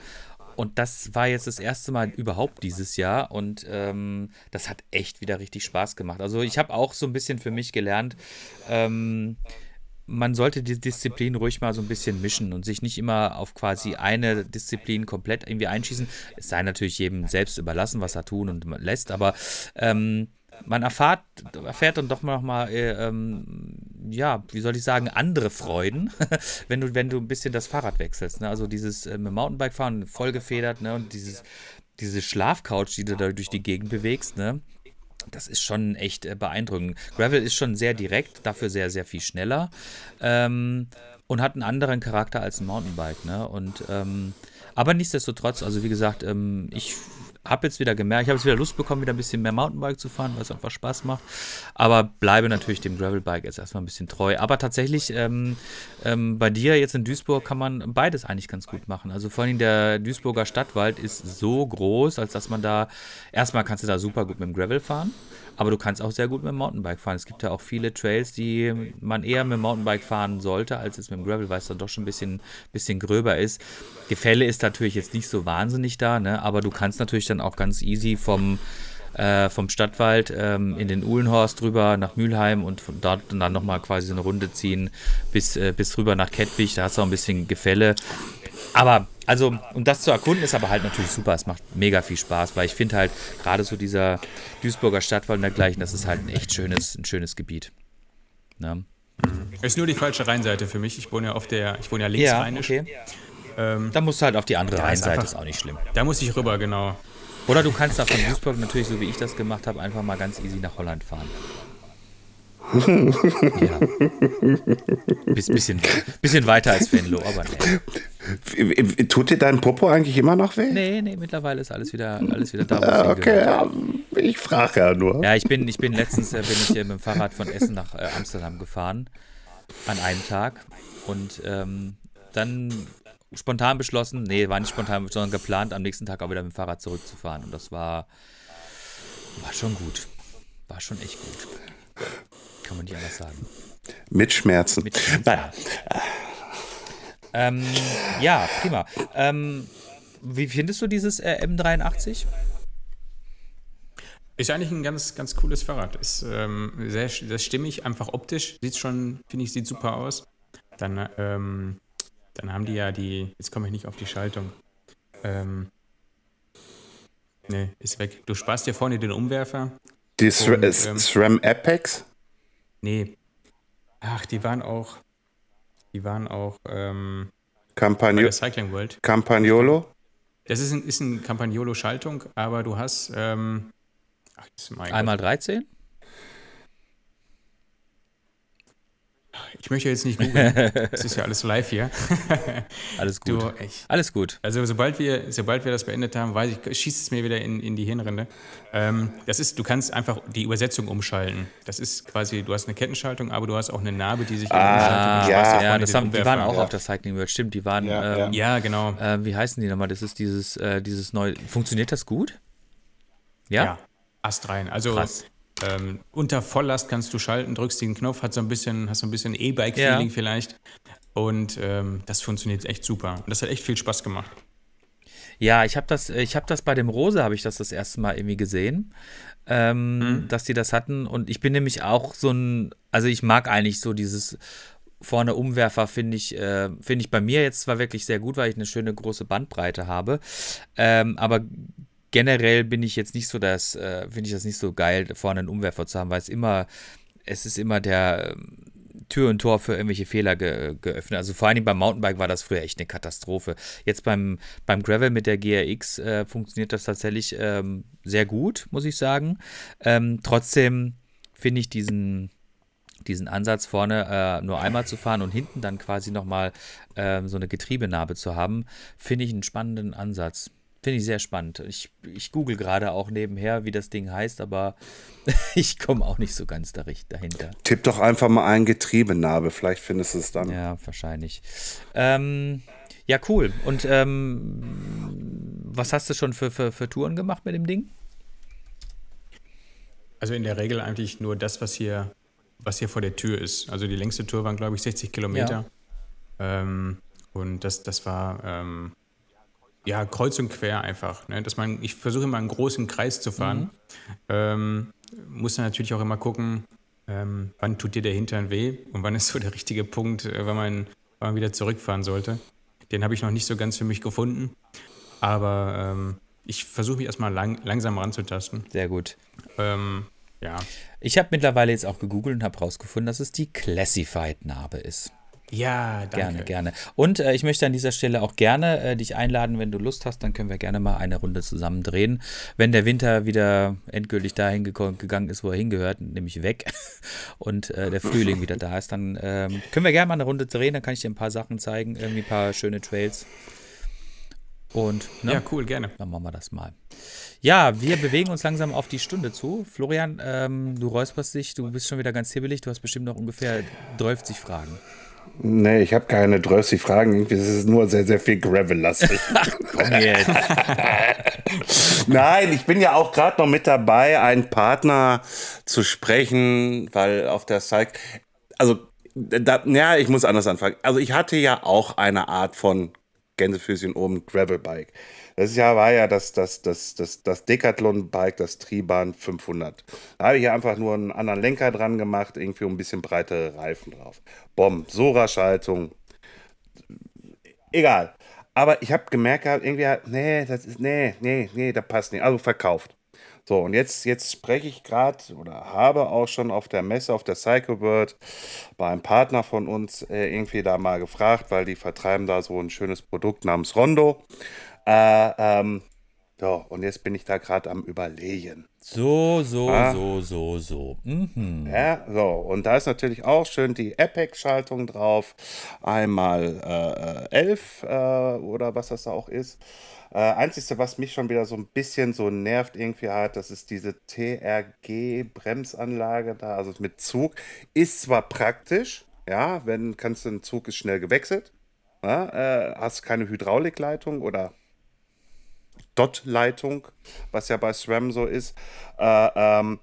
und das war jetzt das erste Mal überhaupt dieses Jahr und ähm, das hat echt wieder richtig Spaß gemacht. Also ich habe auch so ein bisschen für mich gelernt, ähm, man sollte die Disziplin ruhig mal so ein bisschen mischen und sich nicht immer auf quasi eine Disziplin komplett irgendwie einschießen. Es sei natürlich jedem selbst überlassen, was er tun und lässt, aber ähm, man erfahrt, erfährt dann doch mal, äh, ähm, ja, wie soll ich sagen, andere Freuden, wenn du, wenn du ein bisschen das Fahrrad wechselst. Ne? Also dieses äh, mit Mountainbike fahren, vollgefedert, ne? Und dieses, diese Schlafcouch, die du da durch die Gegend bewegst, ne? Das ist schon echt äh, beeindruckend. Gravel ist schon sehr direkt, dafür sehr, sehr viel schneller ähm, und hat einen anderen Charakter als ein Mountainbike. Ne? Und, ähm, aber nichtsdestotrotz, also wie gesagt, ähm, ich habe jetzt wieder gemerkt, ich habe jetzt wieder Lust bekommen, wieder ein bisschen mehr Mountainbike zu fahren, weil es einfach Spaß macht. Aber bleibe natürlich dem Gravelbike jetzt erstmal ein bisschen treu. Aber tatsächlich, ähm, ähm, bei dir jetzt in Duisburg kann man beides eigentlich ganz gut machen. Also vor allem der Duisburger Stadtwald ist so groß, als dass man da, erstmal kannst du da super gut mit dem Gravel fahren. Aber du kannst auch sehr gut mit dem Mountainbike fahren. Es gibt ja auch viele Trails, die man eher mit dem Mountainbike fahren sollte, als es mit dem Gravel, weil es dann doch schon ein bisschen, bisschen gröber ist. Gefälle ist natürlich jetzt nicht so wahnsinnig da, ne? aber du kannst natürlich dann auch ganz easy vom, äh, vom Stadtwald ähm, in den Uhlenhorst rüber nach Mülheim und von dort dann nochmal quasi eine Runde ziehen bis, äh, bis rüber nach Kettwig. Da hast du auch ein bisschen Gefälle. Aber, also, um das zu erkunden, ist aber halt natürlich super. Es macht mega viel Spaß, weil ich finde halt gerade so dieser Duisburger Stadtwald und dergleichen, das ist halt ein echt schönes, ein schönes Gebiet. Ne? Ist nur die falsche Rheinseite für mich. Ich wohne ja auf der, ich wohne ja links Ja, rheinisch. okay. Ähm, Da musst du halt auf die andere ist Rheinseite, einfach- ist auch nicht schlimm. da muss ich rüber, genau. Oder du kannst da von Duisburg natürlich, so wie ich das gemacht habe, einfach mal ganz easy nach Holland fahren. ja. Biss, bisschen, bisschen weiter als Venlo, aber nee. Tut dir dein Popo eigentlich immer noch weh? Nee, nee, mittlerweile ist alles wieder, alles wieder da, Ah, okay, ja, ich frage ja nur. Ja, ich bin, ich bin letztens äh, bin ich mit dem Fahrrad von Essen nach äh, Amsterdam gefahren an einem Tag und ähm, dann spontan beschlossen, nee, war nicht spontan, sondern geplant, am nächsten Tag auch wieder mit dem Fahrrad zurückzufahren und das war war schon gut, war schon echt gut, kann man nicht anders sagen. Mit Schmerzen. Mit Nein, Ähm, ja, prima. Ähm, wie findest du dieses äh, M83? Ist eigentlich ein ganz, ganz cooles Fahrrad. Ist ähm, sehr, sehr stimmig, einfach optisch. Sieht schon, finde ich, sieht super aus. Dann, ähm, dann haben die ja die, jetzt komme ich nicht auf die Schaltung. Ähm, nee, ist weg. Du sparst dir vorne den Umwerfer. die äh, ähm, SRAM Apex? Nee. Ach, die waren auch, die waren auch ähm, der Cycling World. Campagnolo? Das ist ein, ist ein Campagnolo-Schaltung, aber du hast, ähm, ach, mein Gott. Einmal 13? Ich möchte jetzt nicht googeln. Es ist ja alles live hier. Alles gut. Du. Alles gut. Also sobald wir, sobald wir das beendet haben, weiß ich, schießt es mir wieder in, in die Hirnrinde. Ähm, das ist, du kannst einfach die Übersetzung umschalten. Das ist quasi, du hast eine Kettenschaltung, aber du hast auch eine Narbe, die sich in Ah, ja. schmeißt dir Ja, vorne das haben, die waren auch auf der Cycling World, stimmt, die waren, Ja, ähm, Ja, genau. Äh, wie heißen die nochmal? Das ist dieses, äh, dieses neue. Funktioniert das gut? Ja? Ja, Ast rein. Also Krass. Ähm, unter Volllast kannst du schalten, drückst den Knopf, hat so ein bisschen, hast so ein bisschen E-Bike-Feeling Ja. vielleicht. Und ähm, das funktioniert echt super. Und das hat echt viel Spaß gemacht. Ja, ich habe das, ich habe das bei dem Rose, habe ich das das erste Mal irgendwie gesehen, ähm, Mhm. dass die das hatten. Und ich bin nämlich auch so ein, also ich mag eigentlich so dieses vorne Umwerfer, finde ich, äh, finde ich bei mir jetzt zwar wirklich sehr gut, weil ich eine schöne große Bandbreite habe. Ähm, aber generell bin ich jetzt nicht so das, äh, finde ich das nicht so geil, vorne einen Umwerfer zu haben, weil es immer, es ist immer der ähm, Tür und Tor für irgendwelche Fehler ge geöffnet. Also vor allem beim Mountainbike war das früher echt eine Katastrophe. Jetzt beim, beim Gravel mit der GRX äh, funktioniert das tatsächlich ähm, sehr gut, muss ich sagen. Ähm, trotzdem finde ich diesen, diesen Ansatz vorne äh, nur einmal zu fahren und hinten dann quasi nochmal ähm, so eine Getriebenarbe zu haben, finde ich einen spannenden Ansatz. Finde ich sehr spannend. Ich, ich google gerade auch nebenher, wie das Ding heißt, aber ich komme auch nicht so ganz dahinter. Tipp doch einfach mal ein Getriebenarbe, vielleicht findest du es dann. Ja, wahrscheinlich. Ähm, ja, cool. Und ähm, was hast du schon für, für, für Touren gemacht mit dem Ding? Also in der Regel eigentlich nur das, was hier, was hier vor der Tür ist. Also die längste Tour waren, glaube ich, 60 Kilometer. Ähm, und das, das war ähm, ja kreuz und quer einfach. Ne? Dass man, ich versuche immer einen großen Kreis zu fahren. Ähm, muss dann natürlich auch immer gucken, ähm, wann tut dir der Hintern weh und wann ist so der richtige Punkt, äh, wenn, man, wenn man wieder zurückfahren sollte. Den habe ich noch nicht so ganz für mich gefunden. Aber ähm, ich versuche mich erstmal lang, langsam ranzutasten. Sehr gut. Ähm, ja. Ich habe mittlerweile jetzt auch gegoogelt und habe rausgefunden, dass es die Classified-Narbe ist. Ja, danke. Gerne, gerne. Und äh, ich möchte an dieser Stelle auch gerne äh, dich einladen, wenn du Lust hast, dann können wir gerne mal eine Runde zusammen drehen. Wenn der Winter wieder endgültig dahin gegangen ist, wo er hingehört, nämlich weg, und äh, der Frühling wieder da ist, dann ähm, können wir gerne mal eine Runde drehen, dann kann ich dir ein paar Sachen zeigen, irgendwie ein paar schöne Trails. Und ne, Ja, cool, gerne. dann machen wir das mal. Ja, wir bewegen uns langsam auf die Stunde zu. Florian, ähm, du räusperst dich, du bist schon wieder ganz hibbelig, du hast bestimmt noch ungefähr 12 Fragen. Nee, ich habe keine 30 Fragen. Irgendwie ist es nur sehr, sehr viel Gravel-lastig. Komm jetzt. Nein, ich bin ja auch gerade noch mit dabei, einen Partner zu sprechen, weil auf der Cycle, also, da, ja, ich muss anders anfangen. Also, ich hatte ja auch eine Art von Gänsefüßchen oben Gravelbike. Das Jahr war ja das, das, das, das, das Decathlon-Bike, das Triban 500. Da habe ich ja einfach nur einen anderen Lenker dran gemacht, irgendwie ein bisschen breitere Reifen drauf. Bomb, Sora-Schaltung, egal. Aber ich habe gemerkt, irgendwie, nee, das ist, nee, nee, nee, das passt nicht. Also verkauft. So, und jetzt, jetzt spreche ich gerade oder habe auch schon auf der Messe, auf der World, bei einem Partner von uns äh, irgendwie da mal gefragt, weil die vertreiben da so ein schönes Produkt namens Rondo. Äh, ähm, so, und jetzt bin ich da gerade am Überlegen. So, so, Ah. so, so, so. Mhm. Ja, so, und da ist natürlich auch schön die Apex-Schaltung drauf. Einmal äh, äh, 11 äh, oder was das da auch ist. Äh, Einzige, was mich schon wieder so ein bisschen so nervt irgendwie hat, das ist diese TRG-Bremsanlage da, also mit Zug. Ist zwar praktisch, ja, wenn kannst du, ein Zug ist schnell gewechselt. Ja, äh, hast keine Hydraulikleitung oder Dot-Leitung, was ja bei SRAM so ist. Äh, ähm,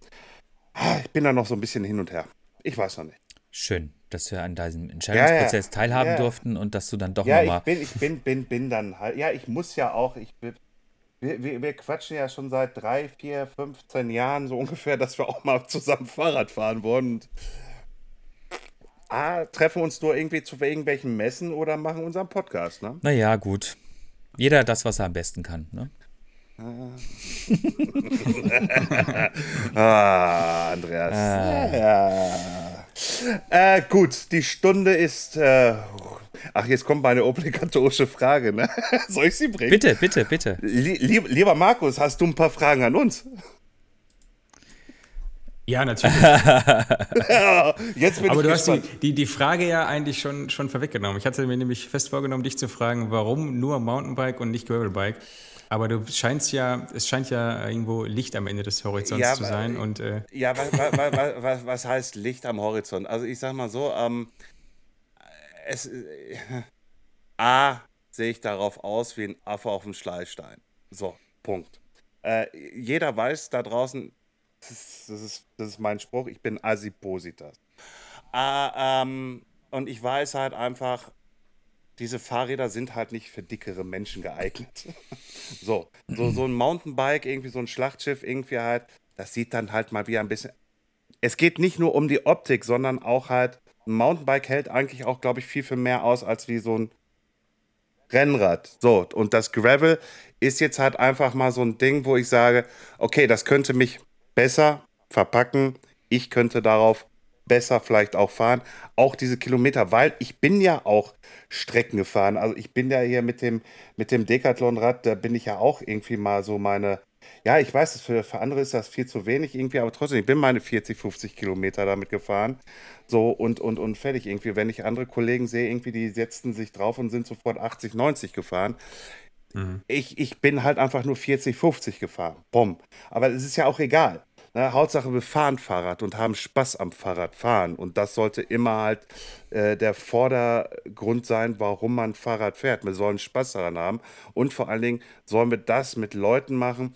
ich bin da noch so ein bisschen hin und her. Ich weiß noch nicht. Schön, dass wir an diesem Entscheidungsprozess teilhaben Ja, ja. durften und dass du dann doch Ja, ich nochmal. bin, ich bin, bin, bin dann halt. Ja, ich muss ja auch. Ich bin, wir, wir, wir quatschen ja schon seit drei, vier, 15 Jahren so ungefähr, dass wir auch mal zusammen Fahrrad fahren wollen. Und, ah, treffen uns nur irgendwie zu irgendwelchen Messen oder machen unseren Podcast, ne? Naja, gut. Jeder das, was er am besten kann. Ne? Ah, Andreas. Ja, ja. Äh, gut, die Stunde ist. Äh, ach, jetzt kommt meine obligatorische Frage, ne? Soll ich sie bringen? Bitte, bitte, bitte. Lie lieb- lieber Markus, hast du ein paar Fragen an uns? Ja, natürlich. Jetzt bin Aber ich du hast die, gespannt. die, die Frage ja eigentlich schon, schon vorweggenommen. Ich hatte mir nämlich fest vorgenommen, dich zu fragen, warum nur Mountainbike und nicht Gravelbike. Aber du scheinst ja, es scheint ja irgendwo Licht am Ende des Horizonts Ja, zu sein. Und äh, Ja, was, was, was, was heißt Licht am Horizont? Also ich sag mal so, ähm, es, äh, A, sehe ich darauf aus wie ein Affe auf dem Schleifstein. So, Punkt. Äh, jeder weiß da draußen, das ist, das, ist, das ist mein Spruch, ich bin Asipositas. Äh, ähm, und ich weiß halt einfach, diese Fahrräder sind halt nicht für dickere Menschen geeignet. so, so, so ein Mountainbike, irgendwie so ein Schlachtschiff, irgendwie halt, das sieht dann halt mal wieder ein bisschen. Es geht nicht nur um die Optik, sondern auch halt, ein Mountainbike hält eigentlich auch, glaube ich, viel, viel mehr aus als wie so ein Rennrad. So, und das Gravel ist jetzt halt einfach mal so ein Ding, wo ich sage, okay, das könnte mich besser verpacken. Ich könnte darauf besser vielleicht auch fahren. Auch diese Kilometer, weil ich bin ja auch Strecken gefahren. Also ich bin ja hier mit dem, mit dem Decathlon-Rad, da bin ich ja auch irgendwie mal so meine, ja, ich weiß, für, für andere ist das viel zu wenig irgendwie, aber trotzdem, ich bin meine 40, 50 Kilometer damit gefahren. So und, und, und fertig irgendwie. Wenn ich andere Kollegen sehe, irgendwie, die setzten sich drauf und sind sofort 80, 90 gefahren. Ich, ich bin halt einfach nur 40, 50 gefahren. Bumm. Aber es ist ja auch egal. Ne? Hauptsache, wir fahren Fahrrad und haben Spaß am Fahrradfahren. Und das sollte immer halt äh, der Vordergrund sein, warum man Fahrrad fährt. Wir sollen Spaß daran haben. Und vor allen Dingen sollen wir das mit Leuten machen,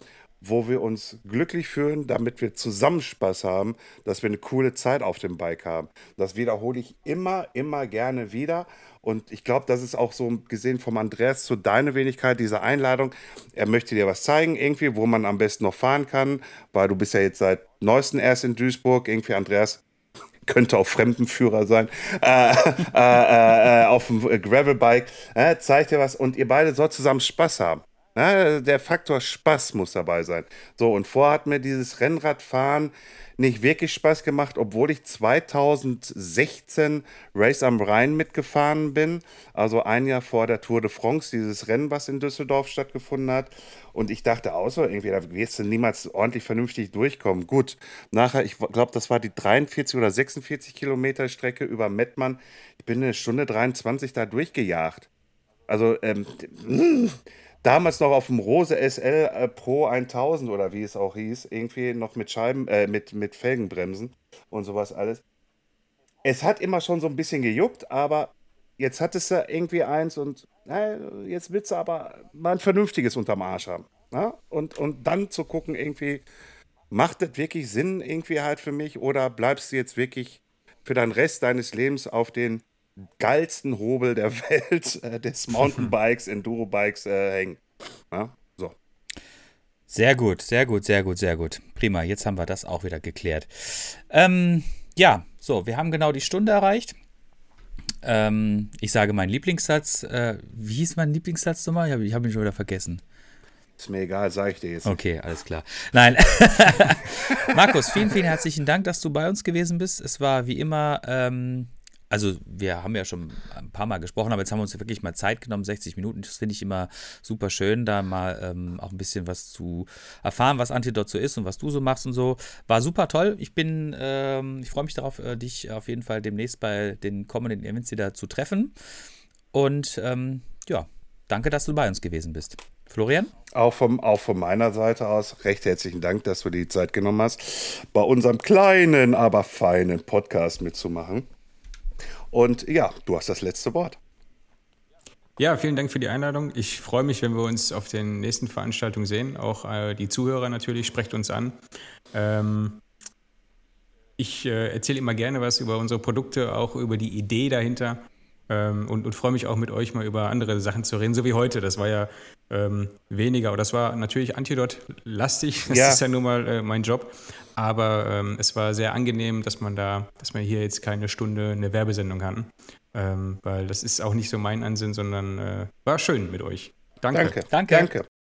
wo wir uns glücklich fühlen, damit wir zusammen Spaß haben, dass wir eine coole Zeit auf dem Bike haben. Das wiederhole ich immer, immer gerne wieder. Und ich glaube, das ist auch so gesehen vom Andreas zu deiner Wenigkeit, diese Einladung. Er möchte dir was zeigen, irgendwie, wo man am besten noch fahren kann, weil du bist ja jetzt seit neuestem erst in Duisburg. Irgendwie, Andreas, könnte auch Fremdenführer sein, äh, äh, äh, äh auf dem Gravelbike, äh, zeigt dir was und ihr beide sollt zusammen Spaß haben. Ja, der Faktor Spaß muss dabei sein. So, und vorher hat mir dieses Rennradfahren nicht wirklich Spaß gemacht, obwohl ich 2016 Race am Rhein mitgefahren bin. Also ein Jahr vor der Tour de France, dieses Rennen, was in Düsseldorf stattgefunden hat. Und ich dachte auch so, irgendwie, da wirst du niemals ordentlich vernünftig durchkommen. Gut, nachher, ich glaube, das war die 43 oder 46 Kilometer Strecke über Mettmann. Ich bin eine Stunde 23 da durchgejagt. Also, ähm, damals noch auf dem Rose SL äh, Pro 1000 oder wie es auch hieß, irgendwie noch mit Scheiben, äh, mit, mit Felgenbremsen und sowas alles. Es hat immer schon so ein bisschen gejuckt, aber jetzt hattest du irgendwie eins und na, jetzt willst du aber mal ein vernünftiges unterm Arsch haben. Na? Und, und dann zu gucken, irgendwie, macht das wirklich Sinn irgendwie halt für mich oder bleibst du jetzt wirklich für den Rest deines Lebens auf den geilsten Hobel der Welt äh, des Mountainbikes, Enduro-Bikes äh, hängen. Ja, so. Sehr gut, sehr gut, sehr gut, sehr gut. Prima, jetzt haben wir das auch wieder geklärt. Ähm, ja, so, wir haben genau die Stunde erreicht. Ähm, ich sage meinen Lieblingssatz. Äh, wie hieß mein Lieblingssatz nochmal? Ich habe hab ihn schon wieder vergessen. Ist mir egal, sage ich dir jetzt. Okay, alles klar. Nein. Markus, vielen, vielen herzlichen Dank, dass du bei uns gewesen bist. Es war wie immer ähm, also wir haben ja schon ein paar Mal gesprochen, aber jetzt haben wir uns wirklich mal Zeit genommen, 60 Minuten. Das finde ich immer super schön, da mal ähm, auch ein bisschen was zu erfahren, was Antidot so ist und was du so machst und so. War super toll. Ich bin, ähm, ich freue mich darauf, äh, dich auf jeden Fall demnächst bei den kommenden Events wieder zu treffen. Und ähm, ja, danke, dass du bei uns gewesen bist. Florian? Auch, vom, auch von meiner Seite aus recht herzlichen Dank, dass du die Zeit genommen hast, bei unserem kleinen, aber feinen Podcast mitzumachen. Und ja, du hast das letzte Wort. Ja, vielen Dank für die Einladung. Ich freue mich, wenn wir uns auf den nächsten Veranstaltungen sehen. Auch äh, die Zuhörer natürlich, sprecht uns an. Ähm, ich äh, erzähle immer gerne was über unsere Produkte, auch über die Idee dahinter. Ähm, und, und freue mich auch mit euch mal über andere Sachen zu reden, so wie heute. Das war ja ähm, weniger, oder das war natürlich Antidot-lastig. Das ja. ist ja nun mal äh, mein Job. Aber ähm, es war sehr angenehm, dass man da, dass man hier jetzt keine Stunde eine Werbesendung hatten. Ähm, weil das ist auch nicht so mein Ansinn, sondern äh, war schön mit euch. Danke. Danke. Danke. Danke.